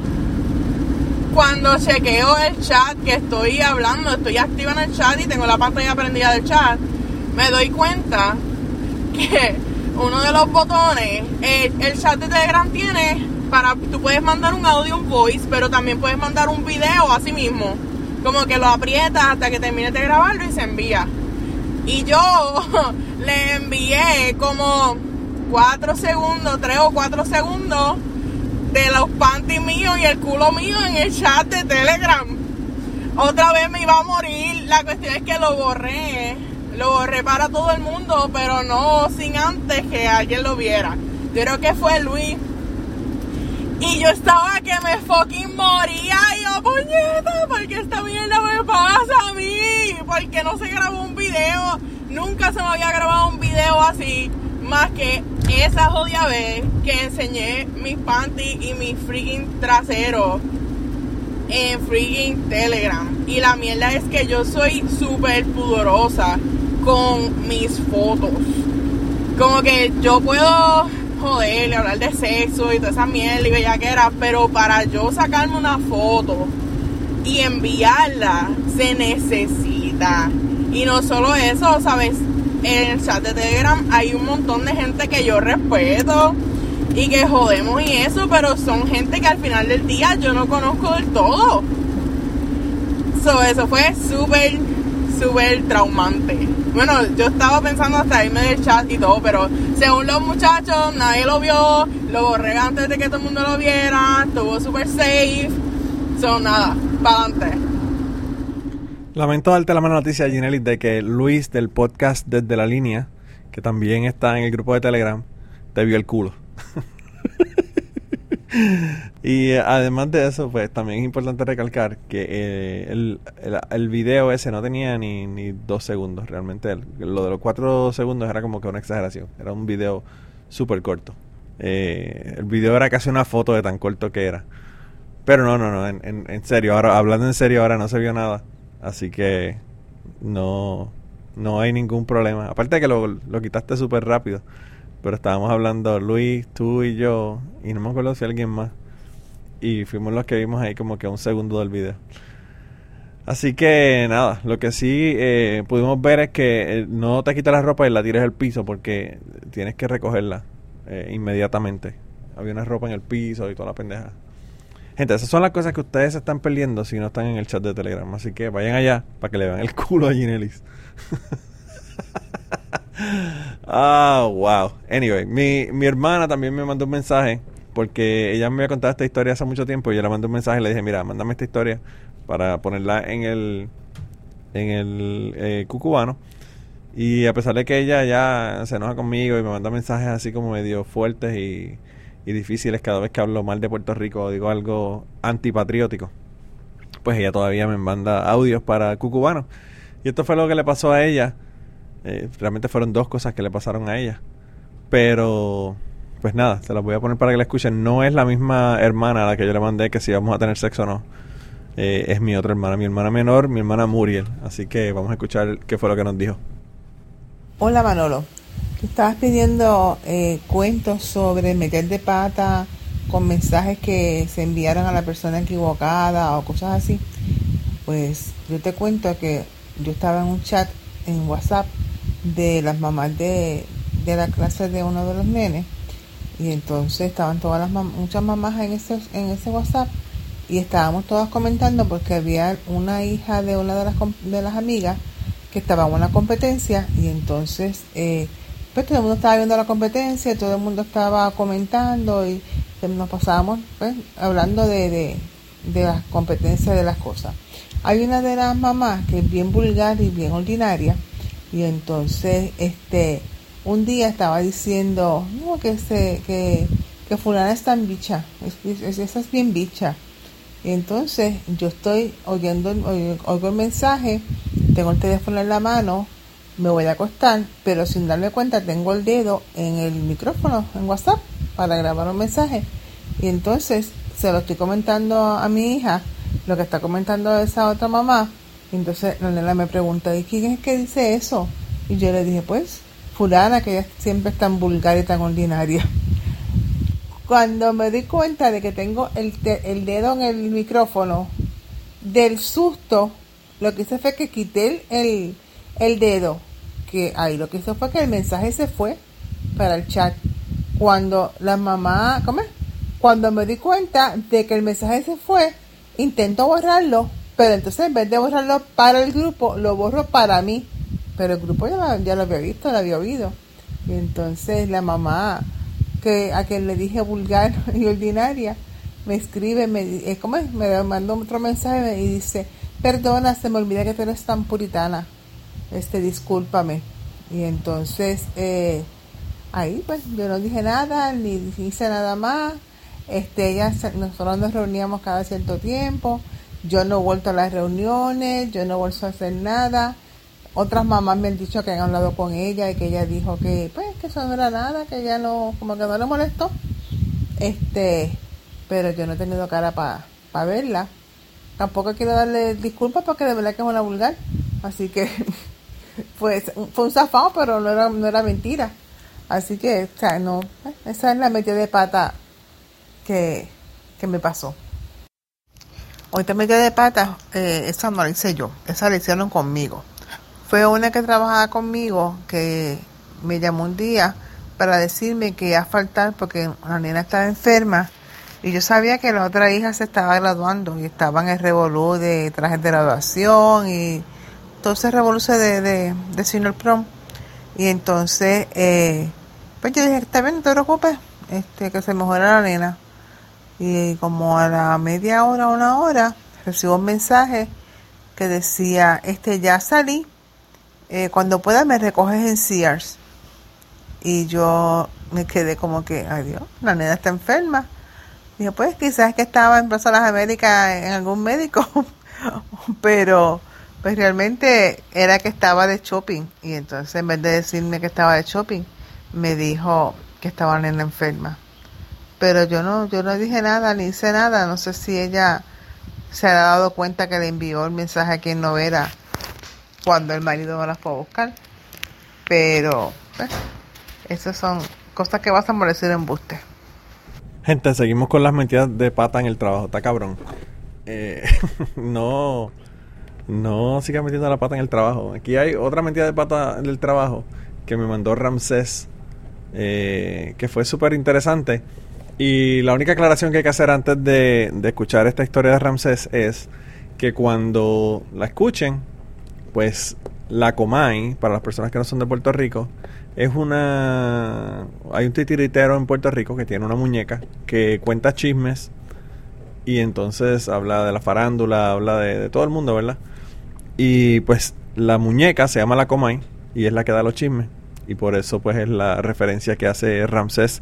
Speaker 10: cuando chequeo el chat que estoy hablando, estoy activa en el chat y tengo la pantalla prendida del chat, me doy cuenta que uno de los botones, el, el chat de Telegram tiene para, tú puedes mandar un audio, un voice, pero también puedes mandar un video así mismo. Como que lo aprietas hasta que termines de grabarlo y se envía. Y yo <laughs> le envié como 4 segundos, 3 o 4 segundos de los panties míos y el culo mío en el chat de Telegram. Otra vez me iba a morir. La cuestión es que lo borré. Lo borré para todo el mundo, pero no sin antes que alguien lo viera. Yo creo que fue Luis. Y yo estaba que me fucking moría. Y yo, puñeta, porque esta mierda me pasa a mí. Porque no se grabó un video. Nunca se me había grabado un video así. Más que esa jodida vez que enseñé mis panties y mi freaking trasero en freaking Telegram. Y la mierda es que yo soy súper pudorosa con mis fotos. Como que yo puedo joder, hablar de sexo y toda esa mierda y bellaquera, pero para yo sacarme una foto y enviarla se necesita. Y no solo eso, ¿sabes? En el chat de Telegram hay un montón de gente que yo respeto
Speaker 8: y que jodemos y eso, pero son gente que al final del día yo no conozco del todo. So, eso fue súper, súper traumante. Bueno, yo estaba pensando hasta irme del chat y todo, pero según los muchachos, nadie lo vio, lo borré antes de que todo el mundo lo viera, estuvo súper safe. So, nada, para adelante.
Speaker 4: Lamento darte la mala noticia, Ginelis, de que Luis del podcast Desde la Línea, que también está en el grupo de Telegram, te vio el culo. <laughs> y eh, además de eso, pues también es importante recalcar que eh, el, el, el video ese no tenía ni, ni dos segundos. Realmente el- lo de los cuatro segundos era como que una exageración. Era un video súper corto. Eh, el video era casi una foto de tan corto que era. Pero no, no, no, en, en, en serio, ahora hablando en serio, ahora no se vio nada. Así que no, no hay ningún problema. Aparte de que lo, lo quitaste súper rápido. Pero estábamos hablando Luis, tú y yo, y no me acuerdo si alguien más. Y fuimos los que vimos ahí como que un segundo del video. Así que nada, lo que sí eh, pudimos ver es que eh, no te quites la ropa y la tires al piso porque tienes que recogerla eh, inmediatamente. Había una ropa en el piso y toda la pendeja. Gente, esas son las cosas que ustedes se están perdiendo si no están en el chat de Telegram. Así que vayan allá para que le vean el culo a Ginelis. <laughs> Ah, wow. Anyway, mi, mi hermana también me mandó un mensaje porque ella me había contado esta historia hace mucho tiempo y yo le mandé un mensaje y le dije, mira, mándame esta historia para ponerla en el en el eh, cucubano. Y a pesar de que ella ya se enoja conmigo y me manda mensajes así como medio fuertes y, y difíciles cada vez que hablo mal de Puerto Rico o digo algo antipatriótico, pues ella todavía me manda audios para cucubano. Y esto fue lo que le pasó a ella. Eh, realmente fueron dos cosas que le pasaron a ella. Pero, pues nada, se las voy a poner para que la escuchen. No es la misma hermana a la que yo le mandé que si vamos a tener sexo o no. Eh, es mi otra hermana, mi hermana menor, mi hermana Muriel. Así que vamos a escuchar qué fue lo que nos dijo.
Speaker 11: Hola Manolo, estabas pidiendo eh, cuentos sobre meter de pata con mensajes que se enviaron a la persona equivocada o cosas así. Pues yo te cuento que yo estaba en un chat en WhatsApp de las mamás de, de la clase de uno de los nenes y entonces estaban todas las muchas mamás en ese en ese WhatsApp y estábamos todas comentando porque había una hija de una de las de las amigas que estaba en una competencia y entonces eh, pues todo el mundo estaba viendo la competencia todo el mundo estaba comentando y nos pasábamos pues, hablando de, de, de las competencias de las cosas. Hay una de las mamás que es bien vulgar y bien ordinaria y entonces este un día estaba diciendo no que se que, que fulana es tan bicha es, es- es bien bicha y entonces yo estoy oyendo oigo el mensaje tengo el teléfono en la mano me voy a acostar pero sin darme cuenta tengo el dedo en el micrófono en WhatsApp para grabar un mensaje. Y entonces se lo estoy comentando a mi hija lo que está comentando esa otra mamá. Y entonces la nena me pregunta ¿y quién es que dice eso? y yo le dije pues fulana que ella siempre es tan vulgar y tan ordinaria. <laughs> Cuando me di cuenta de que tengo el, te- el dedo en el micrófono del susto lo que hice fue que quité el, el, el dedo que ahí lo que hizo fue que el mensaje se fue para el chat cuando la mamá ¿cómo es? cuando me di cuenta de que el mensaje se fue intento borrarlo pero entonces en vez de borrarlo para el grupo lo borro para mí pero el grupo ya, lo- había visto lo había oído y entonces la mamá que a quien le dije vulgar <laughs> y ordinaria me escribe me eh, ¿cómo es? me mandó otro mensaje y dice perdona se me olvida que tú eres tan puritana este discúlpame. Y entonces eh, ahí pues yo no dije nada ni hice nada más. Este ella nosotros nos reuníamos cada cierto tiempo. Yo no he vuelto a las reuniones yo no he vuelto a hacer nada. Otras mamás me han dicho que han hablado con ella y que ella dijo que pues que eso no era nada que ella no como que no le molestó. Este pero yo no he tenido cara para verla. Tampoco quiero darle disculpas porque de verdad que es una vulgar. Así que <laughs> pues fue un zafado pero no era no era mentira. Así que o sea, no esa es la metida de pata que, que me pasó. Te metida de pata eh, esa no la hice yo esa la hicieron conmigo. Fue una que trabajaba conmigo que me llamó un día para decirme que iba a faltar porque la nena estaba enferma y yo sabía que la otra hija se estaba graduando y estaba en el revolú de trajes de graduación y todo ese revolú de, de, de Senior Prom. Y entonces, eh, pues yo dije, está bien, no te preocupes, este, que se mejora la nena. Y como a la media hora, una hora, recibo un mensaje que decía, este, ya salí, eh, cuando pueda me recoges en Sears. Y yo me quedé como que, ay Dios, la nena está enferma. Dije, pues quizás que estaba en Plaza de las Américas en algún médico, <laughs> pero pues realmente era que estaba de shopping. Y entonces en vez de decirme que estaba de shopping, me dijo que estaba la nena enferma. Pero yo no, yo no dije nada, ni hice nada. No sé si ella se ha dado cuenta que le envió el mensaje a quien no era cuando el marido me las fue a buscar. Pero, pues, esas son cosas que vas a molecer en buste.
Speaker 4: Gente, seguimos con las mentiras de pata en el trabajo, está cabrón. Eh, <laughs> no, no sigas metiendo la pata en el trabajo. Aquí hay otra mentira de pata del trabajo que me mandó Ramsés, eh, que fue súper interesante. Y la única aclaración que hay que hacer antes de, de escuchar esta historia de Ramsés es que cuando la escuchen, pues la Comay, para las personas que no son de Puerto Rico, es una... Hay un titiritero en Puerto Rico que tiene una muñeca que cuenta chismes y entonces habla de la farándula, habla de, de todo el mundo, ¿verdad? Y pues la muñeca se llama la Comay y es la que da los chismes y por eso pues es la referencia que hace Ramsés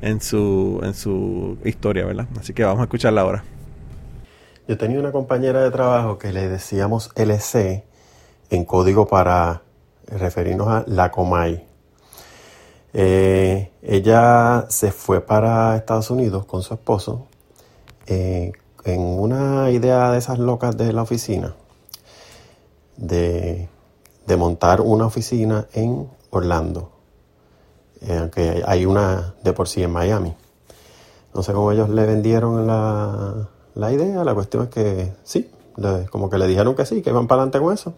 Speaker 4: en su, en su historia, ¿verdad? Así que vamos a escucharla ahora.
Speaker 12: Yo tenía una compañera de trabajo que le decíamos LC en código para referirnos a la Comay. Eh, ella se fue para Estados Unidos con su esposo eh, en una idea de esas locas de la oficina, de, montar una oficina en Orlando, eh, aunque hay una de por sí en Miami. No sé cómo ellos le vendieron la, la idea, la cuestión es que sí, como que le dijeron que sí, que iban para adelante con eso.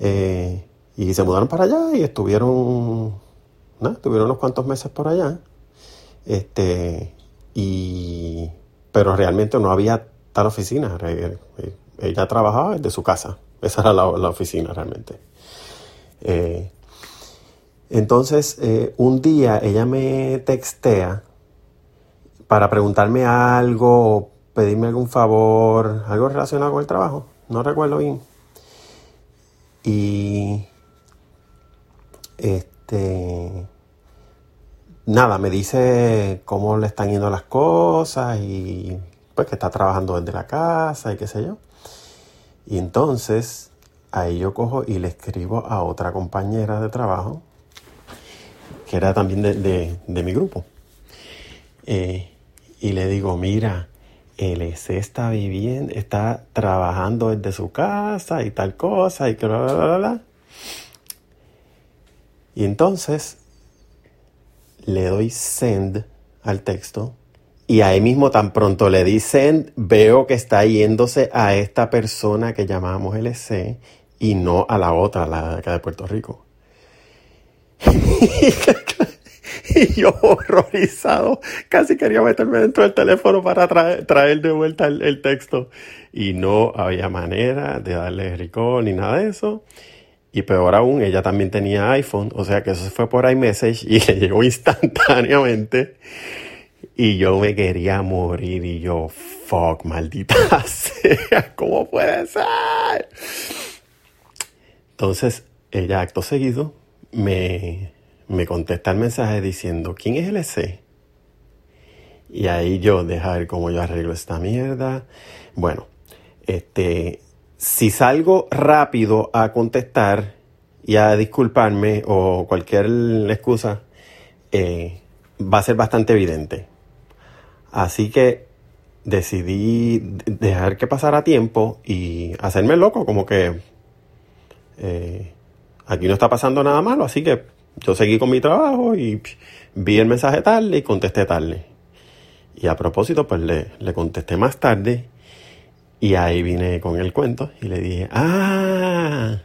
Speaker 12: Eh, y se mudaron para allá y estuvieron, ¿no? estuvieron unos cuantos meses por allá. Este, y, pero realmente no había tal oficina. Eh, Ella trabajaba desde su casa. Esa era la, la oficina realmente. Eh, entonces, eh, un día ella me textea para preguntarme algo, pedirme algún favor, algo relacionado con el trabajo. No recuerdo bien. Y este nada, me dice cómo le están yendo las cosas y pues que está trabajando desde la casa y qué sé yo. Y entonces ahí yo cojo y le escribo a otra compañera de trabajo que era también de, de- mi grupo. Eh, y le digo, mira, LC está viviendo, está trabajando desde su casa y tal cosa y que bla, bla, bla, bla. Y entonces le doy send al texto y ahí mismo tan pronto le di send, veo que está yéndose a esta persona que llamamos LC y no a la otra, la acá de Puerto Rico. <laughs> Y yo horrorizado, casi quería meterme dentro del teléfono para traer, traer de vuelta el, el texto. Y no había manera de darle recall ni nada de eso. Y peor aún, ella también tenía iPhone, o sea que eso se fue por iMessage y <laughs> le llegó instantáneamente. Y yo me quería morir y yo, fuck, maldita <laughs> sea, ¿cómo puede ser? Entonces, ella acto seguido me, me contesta el mensaje diciendo, ¿quién es LC? Y ahí yo, deja ver cómo yo arreglo esta mierda. Bueno, este, si salgo rápido a contestar y a disculparme o cualquier excusa, eh, va a ser bastante evidente. Así que decidí de- dejar que pasara tiempo y hacerme loco, como que eh, aquí no está pasando nada malo, así que yo seguí con mi trabajo y vi el mensaje tarde y contesté tarde. Y a propósito, pues le, le contesté más tarde y ahí vine con el cuento y le dije, ah,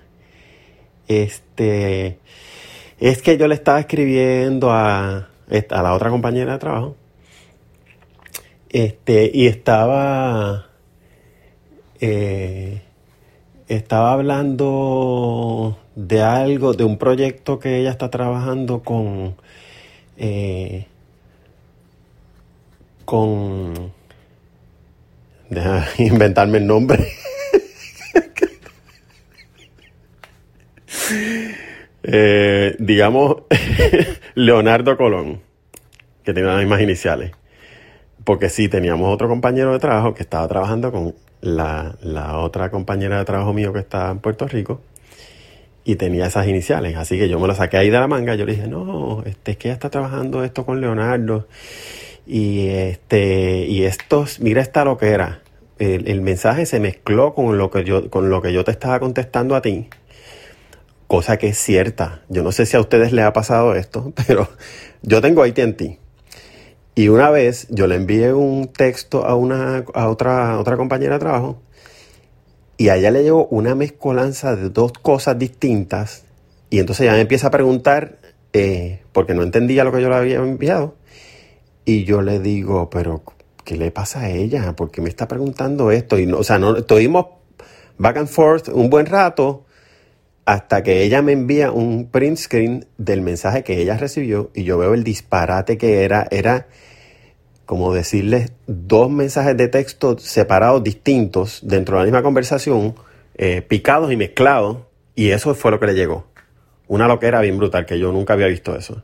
Speaker 12: este, Es que yo le estaba escribiendo a, a la otra compañera de trabajo. Este, y estaba. eh, estaba hablando de algo, de un proyecto que ella está trabajando con. eh, con. <laughs> Inventarme el nombre. <laughs> Eh, digamos, <laughs> Leonardo Colón, que tiene las mismas iniciales. Porque sí, teníamos otro compañero de trabajo que estaba trabajando con la, la otra compañera de trabajo mío que está en Puerto Rico y tenía esas iniciales. Así que yo me lo saqué ahí de la manga. Yo le dije, no, este, es que ella está trabajando esto con Leonardo. Y este, y esto, mira esta lo que era. El, el mensaje se mezcló con lo que yo, con lo que yo te estaba contestando a ti. Cosa que es cierta. Yo no sé si a ustedes les ha pasado esto, <laughs> pero yo tengo AT&T. Y una vez yo le envié un texto a una a otra, otra compañera de trabajo y a ella le llegó una mezcolanza de dos cosas distintas y entonces ella me empieza a preguntar eh, porque no entendía lo que yo le había enviado y yo le digo, pero ¿qué le pasa a ella? ¿Por qué me está preguntando esto? Y no, o sea, no estuvimos back and forth un buen rato hasta que ella me envía un print screen del mensaje que ella recibió y yo veo el disparate que era, era como decirles dos mensajes de texto separados, distintos, dentro de la misma conversación, eh, picados y mezclados, y eso fue lo que le llegó. Una loquera bien brutal, que yo nunca había visto eso.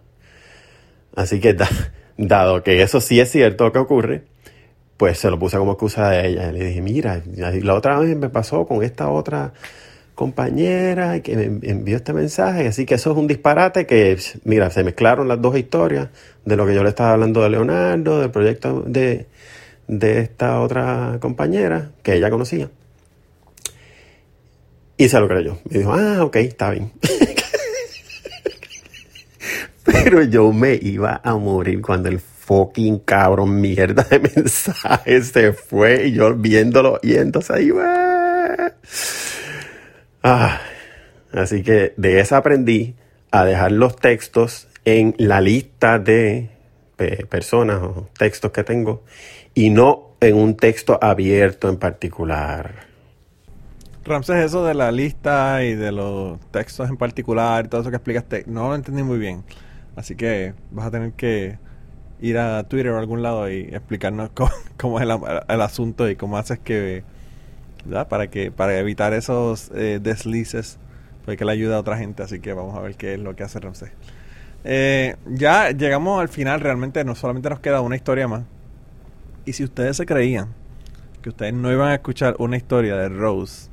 Speaker 12: Así que, da- dado que eso sí es cierto que ocurre, pues se lo puse como excusa a ella. Le dije, mira, la otra vez me pasó con esta otra compañera que me envió este mensaje, así que eso es un disparate que, mira, se mezclaron las dos historias de lo que yo le estaba hablando de Leonardo, del proyecto de, de esta otra compañera que ella conocía. Y se lo creyó. Me dijo, ah, ok, está bien. <laughs> Pero yo me iba a morir cuando el fucking cabrón mierda de mensaje se fue y yo viéndolo y entonces ahí va. Ah, así que de esa aprendí a dejar los textos en la lista de pe- personas o textos que tengo y no en un texto abierto en particular.
Speaker 4: Ramses, eso de la lista y de los textos en particular, todo eso que explicaste, no lo entendí muy bien. Así que vas a tener que ir a Twitter o algún lado y explicarnos <laughs> cómo, es el asunto y cómo haces que, ¿verdad? Para que para evitar esos eh, deslices, pues que le ayuda a otra gente. Así que vamos a ver qué es lo que hace Ramses. Eh, ya llegamos al final, realmente no solamente nos queda una historia más. Y si ustedes se creían que ustedes no iban a escuchar una historia de Rose,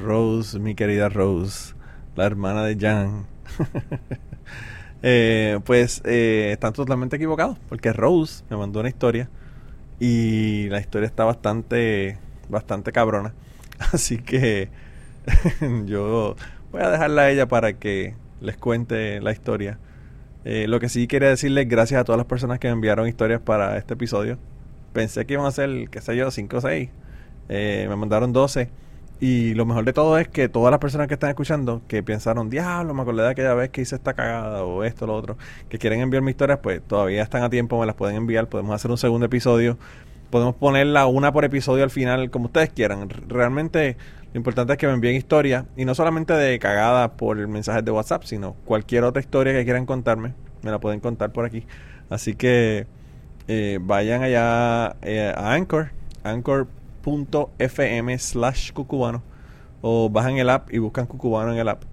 Speaker 4: Rose, mi querida Rose, la hermana de Jan, <laughs> eh, pues eh, están totalmente equivocados, porque Rose me mandó una historia y la historia está bastante, bastante cabrona. <laughs> Así que <laughs> yo voy a dejarla a ella para que les cuente la historia. Eh, lo que sí quería decirles gracias a todas las personas que me enviaron historias para este episodio. Pensé que iban a ser, qué sé yo, 5 o 6. Eh, me mandaron 12. Y lo mejor de todo es que todas las personas que están escuchando, que pensaron, diablo, me acordé de aquella vez que hice esta cagada o esto, lo otro, que quieren enviarme historias, pues todavía están a tiempo, me las pueden enviar. Podemos hacer un segundo episodio. Podemos ponerla una por episodio al final, como ustedes quieran. Realmente lo importante es que me envíen historias. Y no solamente de cagada por mensajes de WhatsApp, sino cualquier otra historia que quieran contarme, me la pueden contar por aquí. Así que eh, vayan allá eh, a Anchor, anchor.fm slash cucubano, o bajan el app y buscan cucubano en el app.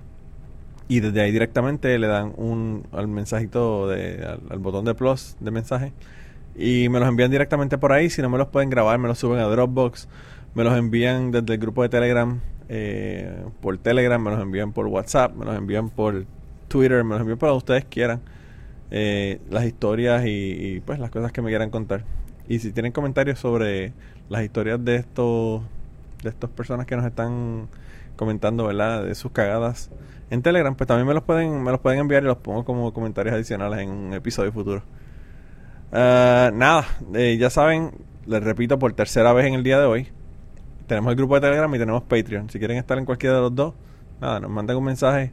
Speaker 4: Y desde ahí directamente le dan un al mensajito de, al botón de plus de mensaje y me los envían directamente por ahí. Si no me los pueden grabar, me los suben a Dropbox. Me los envían desde el grupo de Telegram, eh, por Telegram, me los envían por WhatsApp, me los envían por Twitter, me los envían por donde ustedes quieran. eh, las historias y, pues las cosas que me quieran contar. Y si tienen comentarios sobre las historias de estos de estas personas que nos están comentando, ¿verdad? De sus cagadas en Telegram, pues también me los pueden me los pueden enviar y los pongo como comentarios adicionales en un episodio futuro. Ah, nada, eh, ya saben, les repito por tercera vez en el día de hoy. Tenemos el grupo de Telegram y tenemos Patreon. Si quieren estar en cualquiera de los dos, nada, nos mandan un mensaje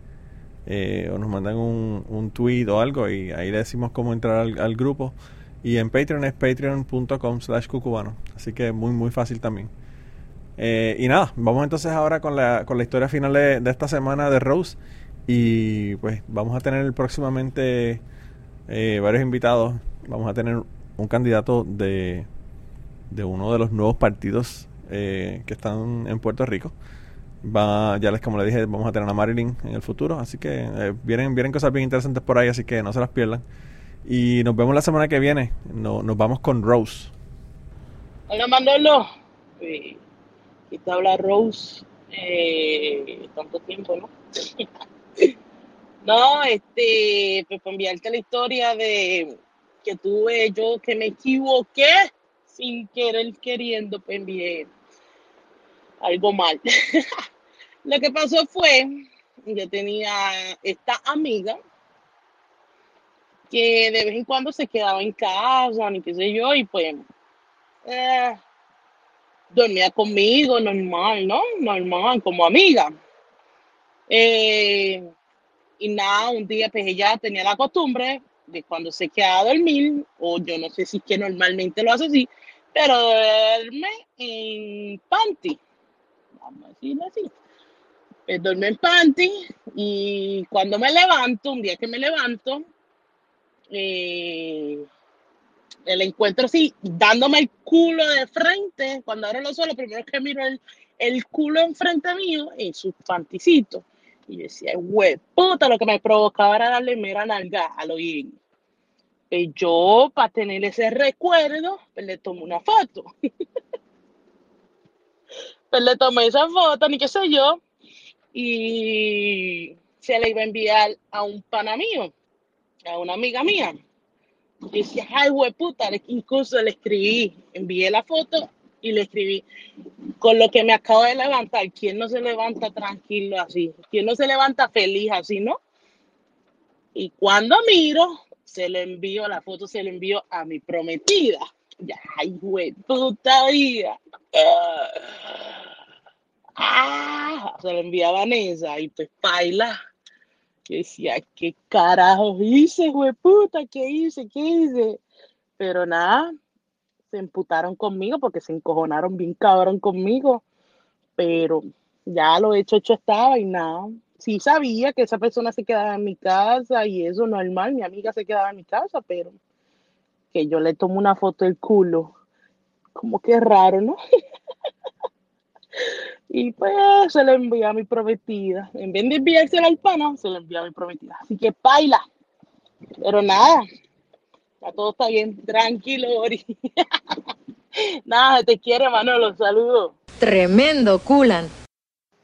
Speaker 13: eh, o nos mandan un, un tweet o algo y ahí le decimos cómo entrar al, al grupo. Y en Patreon es patreon.com slash cucubano. Así que muy, muy fácil también. Eh, y nada, vamos entonces ahora con la, con la historia final de, de esta semana de Rose. Y pues vamos a tener próximamente eh, varios invitados. Vamos a tener un candidato de, de uno de los nuevos partidos eh, que están en Puerto Rico. Va, ya les como le dije, vamos a tener a Marilyn en el futuro. Así que eh, vienen, vienen cosas bien interesantes por ahí, así que no se las pierdan. Y nos vemos la semana que viene. No, nos vamos con Rose.
Speaker 8: Hola Manolo, eh, y te habla Rose, eh, tanto tiempo, ¿no? <laughs> no, este, pues para enviarte la historia de que tuve yo que me equivoqué sin querer queriendo, pues envié algo mal. <laughs> Lo que pasó fue, yo tenía esta amiga que de vez en cuando se quedaba en casa, ni qué sé yo, y pues eh, dormía conmigo, normal, ¿no? Normal, como amiga. Eh, y nada, un día pues ella tenía la costumbre de cuando se queda a dormir, o yo no sé si es que normalmente lo hace así, pero duerme en panty, vamos a decirlo así. Pues duerme en panty y cuando me levanto, un día que me levanto, eh, el encuentro así, dándome el culo de frente, cuando abro los ojos, lo primero que miro el, el culo enfrente mío en sus panticitos. Y yo decía, güey, puta, lo que me provocaba era darle mera nalga al oír. Pues yo, para tener ese recuerdo, pues le tomé una foto. <laughs> Pues le tomé esa foto, ni qué sé yo, y se la iba a enviar a un pana mío, a una amiga mía. Yo decía, ay, puta, incluso le escribí, envié la foto y le escribí, con lo que me acabo de levantar, ¿quién no se levanta tranquilo así? ¿Quién no se levanta feliz así, no? Y cuando miro, se le envío la foto, se le envío a mi prometida. Ay, güey, puta vida. Ah, se le envía a Vanessa y pues baila. Yo decía, ¿qué carajo hice, güey, puta? ¿Qué hice? ¿Qué hice? Pero nada, se emputaron conmigo porque se encojonaron bien cabrón conmigo. Pero ya lo hecho, hecho estaba y nada. Sí sabía que esa persona se quedaba en mi casa y eso normal, mi amiga se quedaba en mi casa, pero que yo le tomo una foto del culo, como que raro, ¿no? <laughs> Y pues se le envió a mi prometida. En vez de enviársela al pana, se le envió a mi prometida. Así que baila. Pero nada, ya todo está bien. Tranquilo, Ori. <laughs> nada, te quiere, Manolo. Saludos.
Speaker 14: Tremendo, Culan.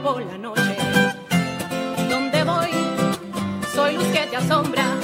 Speaker 15: por la noche.
Speaker 16: Donde voy, soy luz que te asombra.